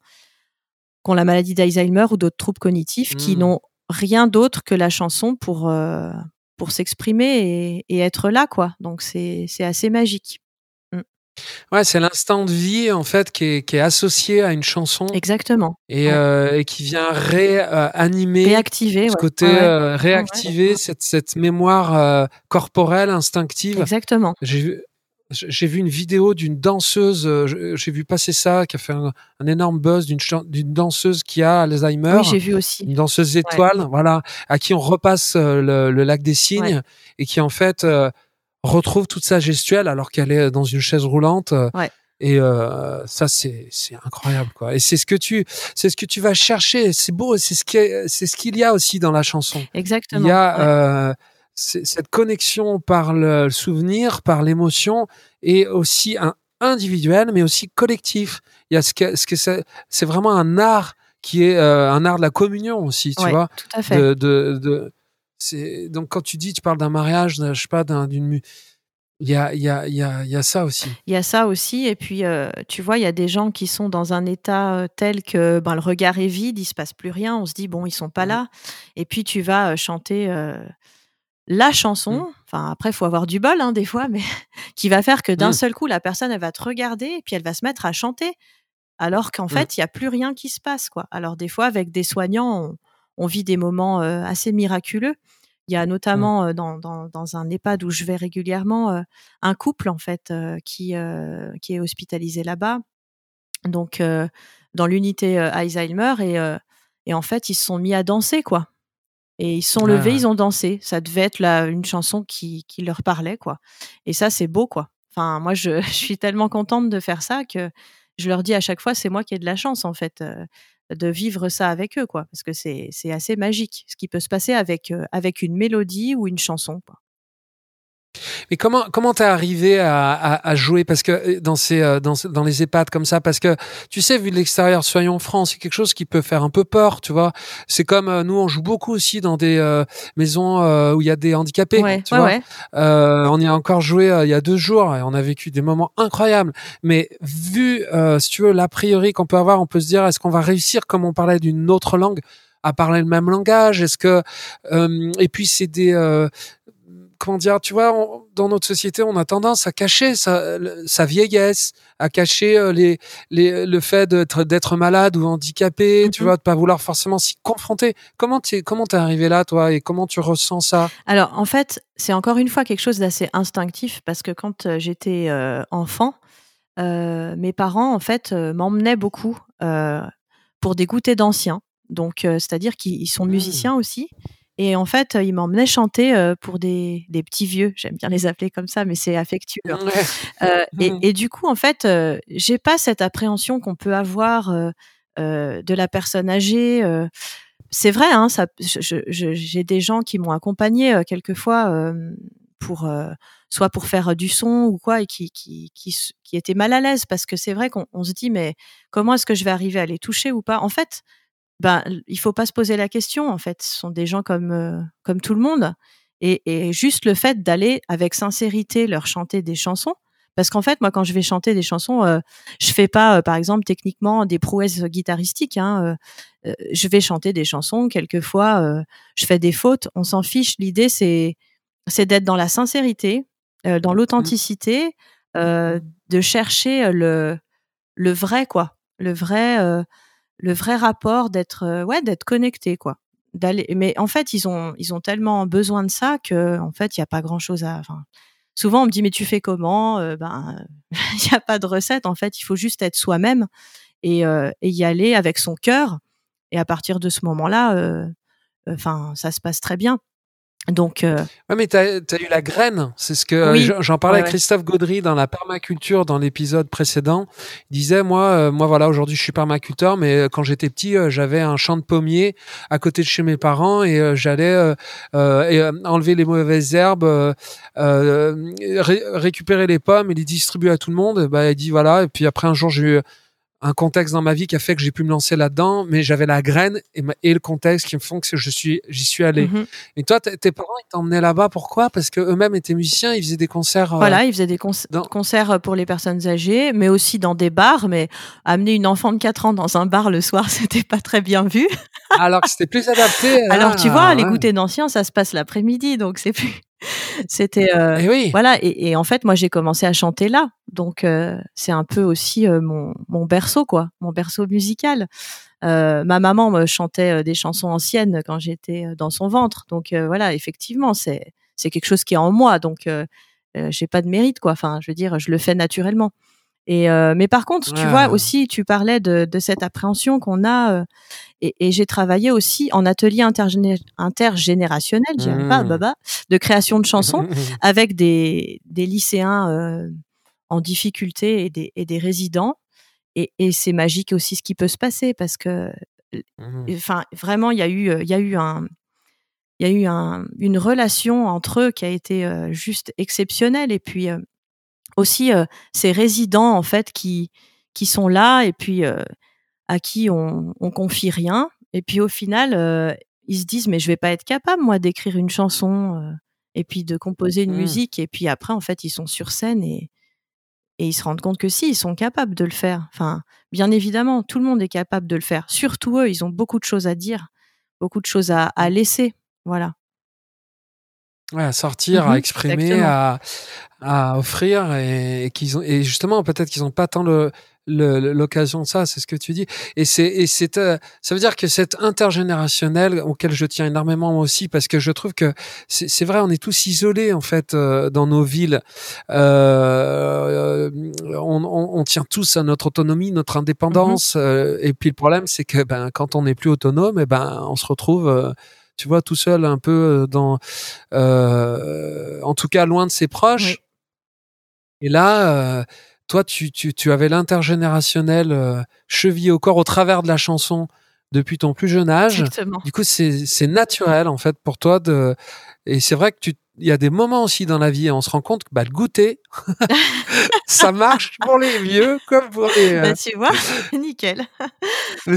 qui ont la maladie d'Alzheimer ou d'autres troubles cognitifs qui mmh. n'ont rien d'autre que la chanson pour euh, pour s'exprimer et, être là quoi. Donc c'est assez magique. Mmh. Ouais, c'est l'instant de vie en fait qui est, qui est, associé à une chanson. Exactement. Et, ouais. euh, et qui vient réanimer, réactiver, ce ouais. côté ouais. euh, réactiver cette, cette mémoire corporelle instinctive. Exactement. J'ai. J'ai vu une vidéo d'une danseuse, euh, j'ai vu passer ça, qui a fait un, un énorme buzz d'une danseuse qui a Alzheimer. Oui, j'ai vu aussi. Une danseuse étoile, voilà, à qui on repasse euh, le, le lac des signes et qui en fait euh, retrouve toute sa gestuelle alors qu'elle est dans une chaise roulante. Ouais. Et euh, ça, c'est c'est incroyable, quoi. Et c'est ce que tu c'est ce que tu vas chercher. C'est beau. C'est ce qui c'est ce qu'il y a aussi dans la chanson. Exactement. Il y a euh, cette connexion par le souvenir, par l'émotion, et aussi un individuel, mais aussi collectif. Il y a ce que ce que c'est c'est vraiment un art qui est euh, un art de la communion aussi, tu ouais, vois. Tout à fait. De, de, de c'est donc quand tu dis, tu parles d'un mariage, je sais pas, d'une il y a, il y, a, il y, a, y a ça aussi. Il y a ça aussi. Et puis, euh, tu vois, il y a des gens qui sont dans un état euh, tel que ben, le regard est vide, il se passe plus rien. On se dit, bon, ils sont pas Mmh. là. Et puis, tu vas euh, chanter la chanson. Mmh. Enfin, après, faut avoir du bol, hein, des fois, mais qui va faire que d'un Mmh. seul coup, la personne, elle va te regarder et puis elle va se mettre à chanter. Alors qu'en Mmh. fait, il n'y a plus rien qui se passe. quoi. Alors, des fois, avec des soignants, on, on vit des moments euh, assez miraculeux. Il y a Mmh. notamment euh, dans, dans, dans, un EHPAD où je vais régulièrement euh, un couple en fait qui, qui est hospitalisé là-bas, donc dans l'unité Alzheimer et, et en fait ils se sont mis à danser quoi. Et ils se sont levés, Ah. ils ont dansé. Ça devait être là une chanson qui, qui leur parlait quoi. Et ça c'est beau quoi. Enfin moi je, je, suis tellement contente de faire ça que je leur dis à chaque fois c'est moi qui ai de la chance en fait euh, de vivre ça avec eux, quoi, parce que c'est c'est assez magique ce qui peut se passer avec euh, avec une mélodie ou une chanson. Quoi. Mais comment comment t'es arrivé à, à, à, jouer? Parce que dans ces dans, dans les EHPAD comme ça parce que tu sais vu de l'extérieur soyons francs c'est quelque chose qui peut faire un peu peur tu vois. C'est comme euh, nous on joue beaucoup aussi dans des euh, maisons euh, où il y a des handicapés ouais, tu ouais, vois ouais. on y a encore joué il y a deux jours et on a vécu des moments incroyables. Mais vu si tu veux l'a priori qu'on peut avoir on peut se dire est-ce qu'on va réussir comme on parlait d'une autre langue à parler le même langage? Est-ce que euh, et puis c'est des euh, comment dire tu vois on, dans notre société on a tendance à cacher sa, sa vieillesse à cacher euh, les, les le fait d'être d'être malade ou handicapé mm -hmm. tu vois de pas vouloir forcément s'y confronter comment tu comment t'es arrivé là toi et comment tu ressens ça? Alors en fait c'est encore une fois quelque chose d'assez instinctif parce que quand euh, j'étais euh, enfant euh, mes parents en fait m'emmenaient beaucoup pour des goûters d'anciens donc euh, c'est-à-dire qu'ils sont musiciens mmh. aussi et en fait, ils m'emmenaient chanter euh, pour des, des, petits vieux. J'aime bien les appeler comme ça, mais c'est affectueux. Hein. Euh, et, et, du coup, en fait, euh, j'ai pas cette appréhension qu'on peut avoir euh, de la personne âgée. c'est vrai, hein, ça, j'ai des gens qui m'ont accompagné euh, quelquefois pour soit pour faire du son ou quoi, et qui, qui, qui, qui étaient mal à l'aise parce que c'est vrai qu'on se dit mais comment est-ce que je vais arriver à les toucher ou pas? En fait, ben il faut pas se poser la question en fait. Ce sont des gens comme euh, comme tout le monde et, et juste le fait d'aller avec sincérité leur chanter des chansons parce qu'en fait moi quand je vais chanter des chansons euh, je fais pas euh, par exemple techniquement des prouesses guitaristiques hein, je vais chanter des chansons quelquefois je fais des fautes on s'en fiche. L'idée c'est c'est d'être dans la sincérité dans l'authenticité de chercher le le vrai quoi. Le vrai le vrai rapport d'être euh, ouais d'être connecté quoi. D'aller mais en fait ils ont ils ont tellement besoin de ça que en fait il y a pas grand chose à enfin souvent on me dit mais tu fais comment euh, ben il y a pas de recette. En fait il faut juste être soi-même et, euh, et, y aller avec son cœur. Et à partir de ce moment-là enfin ça se passe très bien donc, euh... ouais, mais tu as, as, eu la graine. C'est ce que oui. j'en parlais ouais, avec Christophe Gaudry dans la permaculture dans l'épisode précédent. Il disait moi, euh, moi voilà, aujourd'hui je suis permaculteur, mais quand j'étais petit, euh, j'avais un champ de pommiers à côté de chez mes parents et euh, j'allais enlever les mauvaises herbes, ré récupérer les pommes et les distribuer à tout le monde. Bah, il dit voilà. Et puis après un jour j'ai eu un contexte dans ma vie qui a fait que j'ai pu me lancer là-dedans, mais j'avais la graine et, ma, et, le contexte qui me font que je suis, j'y suis allé. Mm -hmm. Et toi, tes parents, ils t'emmenaient là-bas, pourquoi? Parce que eux-mêmes étaient musiciens, ils faisaient des concerts. Voilà, ils faisaient des con dans... concerts pour les personnes âgées, mais aussi dans des bars. Mais amener une enfant de 4 ans dans un bar le soir, c'était pas très bien vu. Alors que c'était plus adapté. Alors ah, tu vois, ouais. les goûters d'anciens, ça se passe l'après-midi, donc c'est plus. C'était Et oui. voilà. Et, et en fait, moi, j'ai commencé à chanter là, donc c'est un peu aussi mon, mon berceau, quoi, mon berceau musical. ma maman me chantait des chansons anciennes quand j'étais dans son ventre, donc voilà, effectivement, c'est c'est quelque chose qui est en moi, donc j'ai pas de mérite, quoi. Enfin, je veux dire, je le fais naturellement. Et euh, mais par contre, tu vois aussi, tu parlais de, de cette appréhension qu'on a, euh, et, et j'ai travaillé aussi en atelier intergénérationnel, pas, mmh. baba, de création de chansons avec des, des lycéens euh, en difficulté et des, et des résidents. Et, et c'est magique aussi ce qui peut se passer parce que, mmh. enfin, vraiment, il y a eu, il y a eu un, il y a eu un, une relation entre eux qui a été juste exceptionnelle. Et puis aussi ces résidents en fait qui qui sont là et puis à qui on, on confie rien. Et puis au final ils se disent mais je vais pas être capable moi d'écrire une chanson et puis de composer une mmh. musique. Et puis après en fait ils sont sur scène et et ils se rendent compte que si ils sont capables de le faire. Enfin bien évidemment tout le monde est capable de le faire. Surtout eux ils ont beaucoup de choses à dire beaucoup de choses à, à mmh. laisser voilà Ouais, à sortir, à mmh exprimer, à, à offrir et, qu'ils ont et justement peut-être qu'ils n'ont pas tant le l'occasion de ça, c'est ce que tu dis. Et c'est et c'est euh, ça veut dire que cette intergénérationnel auquel je tiens énormément moi aussi parce que je trouve que c'est vrai, on est tous isolés en fait euh, dans nos villes. Euh, on, on, on, tient tous à notre autonomie, notre mmh indépendance. et puis le problème, c'est que ben quand on n'est plus autonome, et ben on se retrouve tu vois, tout seul, un peu euh, dans, euh, en tout cas, loin de ses proches. Et là, euh, toi, tu, tu, tu avais l'intergénérationnel euh, chevillé au corps au travers de la chanson depuis ton plus jeune âge. Exactement. Du coup, c'est naturel en fait pour toi de. Et c'est vrai que tu il y a des moments aussi dans la vie, on se rend compte que bah, le goûter, ça marche pour les vieux comme pour les. Bah, tu vois, nickel.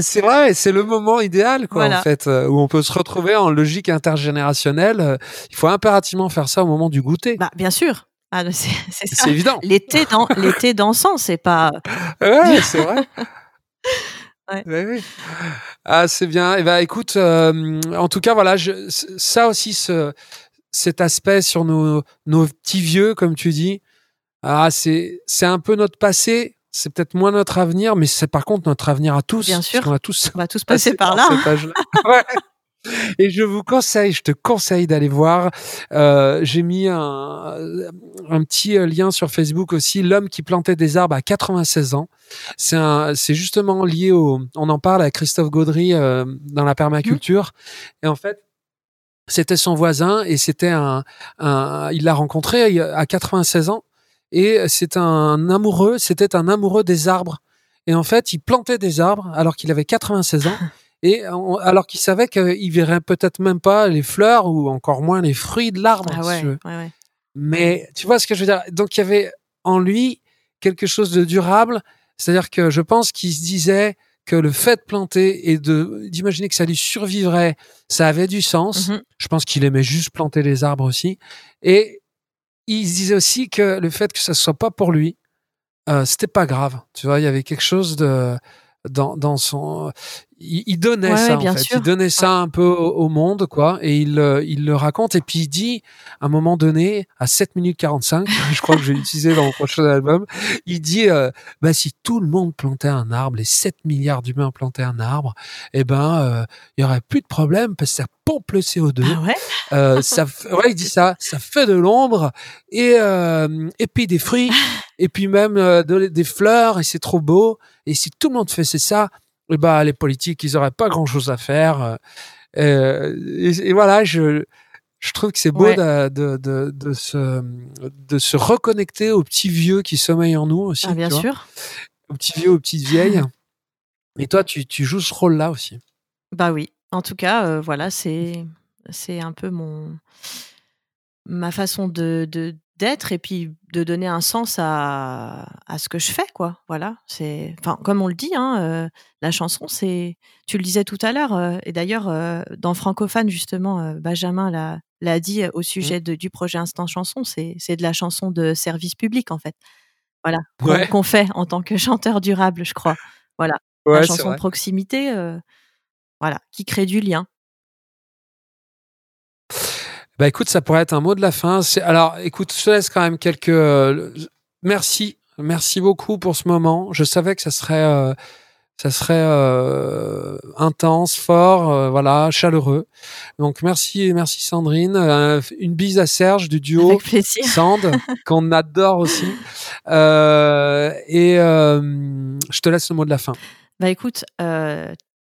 c'est vrai, c'est le moment idéal, quoi, en fait, euh, où on peut se retrouver en logique intergénérationnelle. Euh, il faut impérativement faire ça au moment du goûter. Bah, bien sûr. Ah, c'est évident. L'été dans, l'été dansant, c'est pas. ouais, c'est vrai. Ouais. Oui, Ah, c'est bien. Et eh ben, écoute, euh, en tout cas, voilà, je, ça aussi, ce, cet aspect sur nos, nos petits vieux, comme tu dis. Ah, c'est, c'est un peu notre passé. C'est peut-être moins notre avenir, mais c'est par contre notre avenir à tous. Bien sûr. On, tous, on va tous passer par là. ouais. Et je vous conseille, je te conseille d'aller voir. Euh, J'ai mis un, petit lien sur Facebook aussi. L'homme qui plantait des arbres à 96 ans. C'est justement lié au. On en parle à Christophe Gaudry euh, dans la permaculture. Et en fait, c'était son voisin et c'était un, un il l'a rencontré à 96 ans et c'est un amoureux, c'était un amoureux des arbres. Et en fait, il plantait des arbres alors qu'il avait 96 ans et alors qu'il savait qu'il verrait peut-être même pas les fleurs ou encore moins les fruits de l'arbre. Ah ouais, ouais, ouais. Mais tu vois ce que je veux dire? Donc il y avait en lui quelque chose de durable, c'est-à-dire que je pense qu'il se disait que le fait de planter et de d'imaginer que ça lui survivrait, ça avait du sens. Mmh Je pense qu'il aimait juste planter les arbres aussi. Et il se disait aussi que le fait que ça soit pas pour lui, euh, c'était pas grave. Tu vois, il y avait quelque chose de dans, dans son il, donnait ça en fait. il donnait ça un peu au, monde quoi et il il le raconte. Et puis il dit à un moment donné à 7 minutes 45 je crois que je vais l'utiliser dans mon prochain album il dit euh, bah si tout le monde plantait un arbre les 7 milliards d'humains plantaient un arbre eh ben euh, il y aurait plus de problème parce que ça pompe le CO2 ah ouais? Euh, ça ouais il dit ça. Ça fait de l'ombre et euh, et puis des fruits et puis même euh, des fleurs et c'est trop beau. Et si tout le monde faisait ça eh ben, les politiques, ils auraient pas grand chose à faire. Euh, et, voilà, je, je trouve que c'est beau de, de, de, de, se, de se reconnecter aux petits vieux qui sommeillent en nous aussi. Ah, bien sûr. Aux petits vieux, aux petites vieilles. Et toi, tu, tu joues ce rôle-là aussi. Bah oui. En tout cas, euh, voilà, c'est c'est un peu mon ma façon de, de d'être et puis de donner un sens à, à ce que je fais quoi. Voilà c'est enfin comme on le dit hein, euh, la chanson c'est tu le disais tout à l'heure euh, et d'ailleurs euh, dans francophone justement Benjamin l'a l'a dit au mmh. sujet de, du projet Instant Chanson c'est c'est de la chanson de service public en fait. Voilà qu'on fait en tant que chanteur durable je crois. Voilà la chanson de proximité voilà qui crée du lien Bah écoute, ça pourrait être un mot de la fin. Alors écoute, je te laisse quand même quelques. Euh, merci, merci beaucoup pour ce moment. Je savais que ça serait, euh, ça serait euh, intense, fort, voilà, chaleureux. Donc merci, merci Sandrine. une bise à Serge du duo Sand qu'on adore aussi. et je te laisse le mot de la fin. Bah écoute,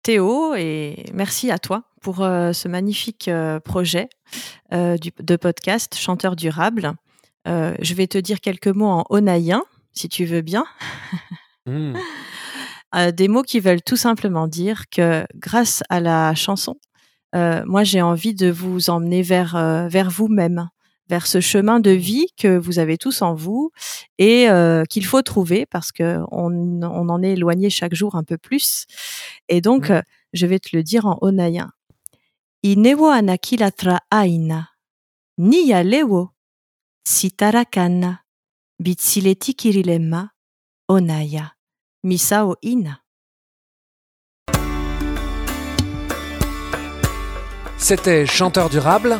Théo, et merci à toi pour ce magnifique projet de podcast Chanteur durable. je vais te dire quelques mots en onaïen, si tu veux bien. Mmh. des mots qui veulent tout simplement dire que grâce à la chanson, moi j'ai envie de vous emmener vers, vers vous-même, vers ce chemin de vie que vous avez tous en vous et qu'il faut trouver parce que on, en est éloigné chaque jour un peu plus. Et donc, mmh. je vais te le dire en onaïen. Inewo anakilatra aina, niya lewo, sitarakana, bitsileti kirilema, onaya, misao ina. C'était Chanteur durable.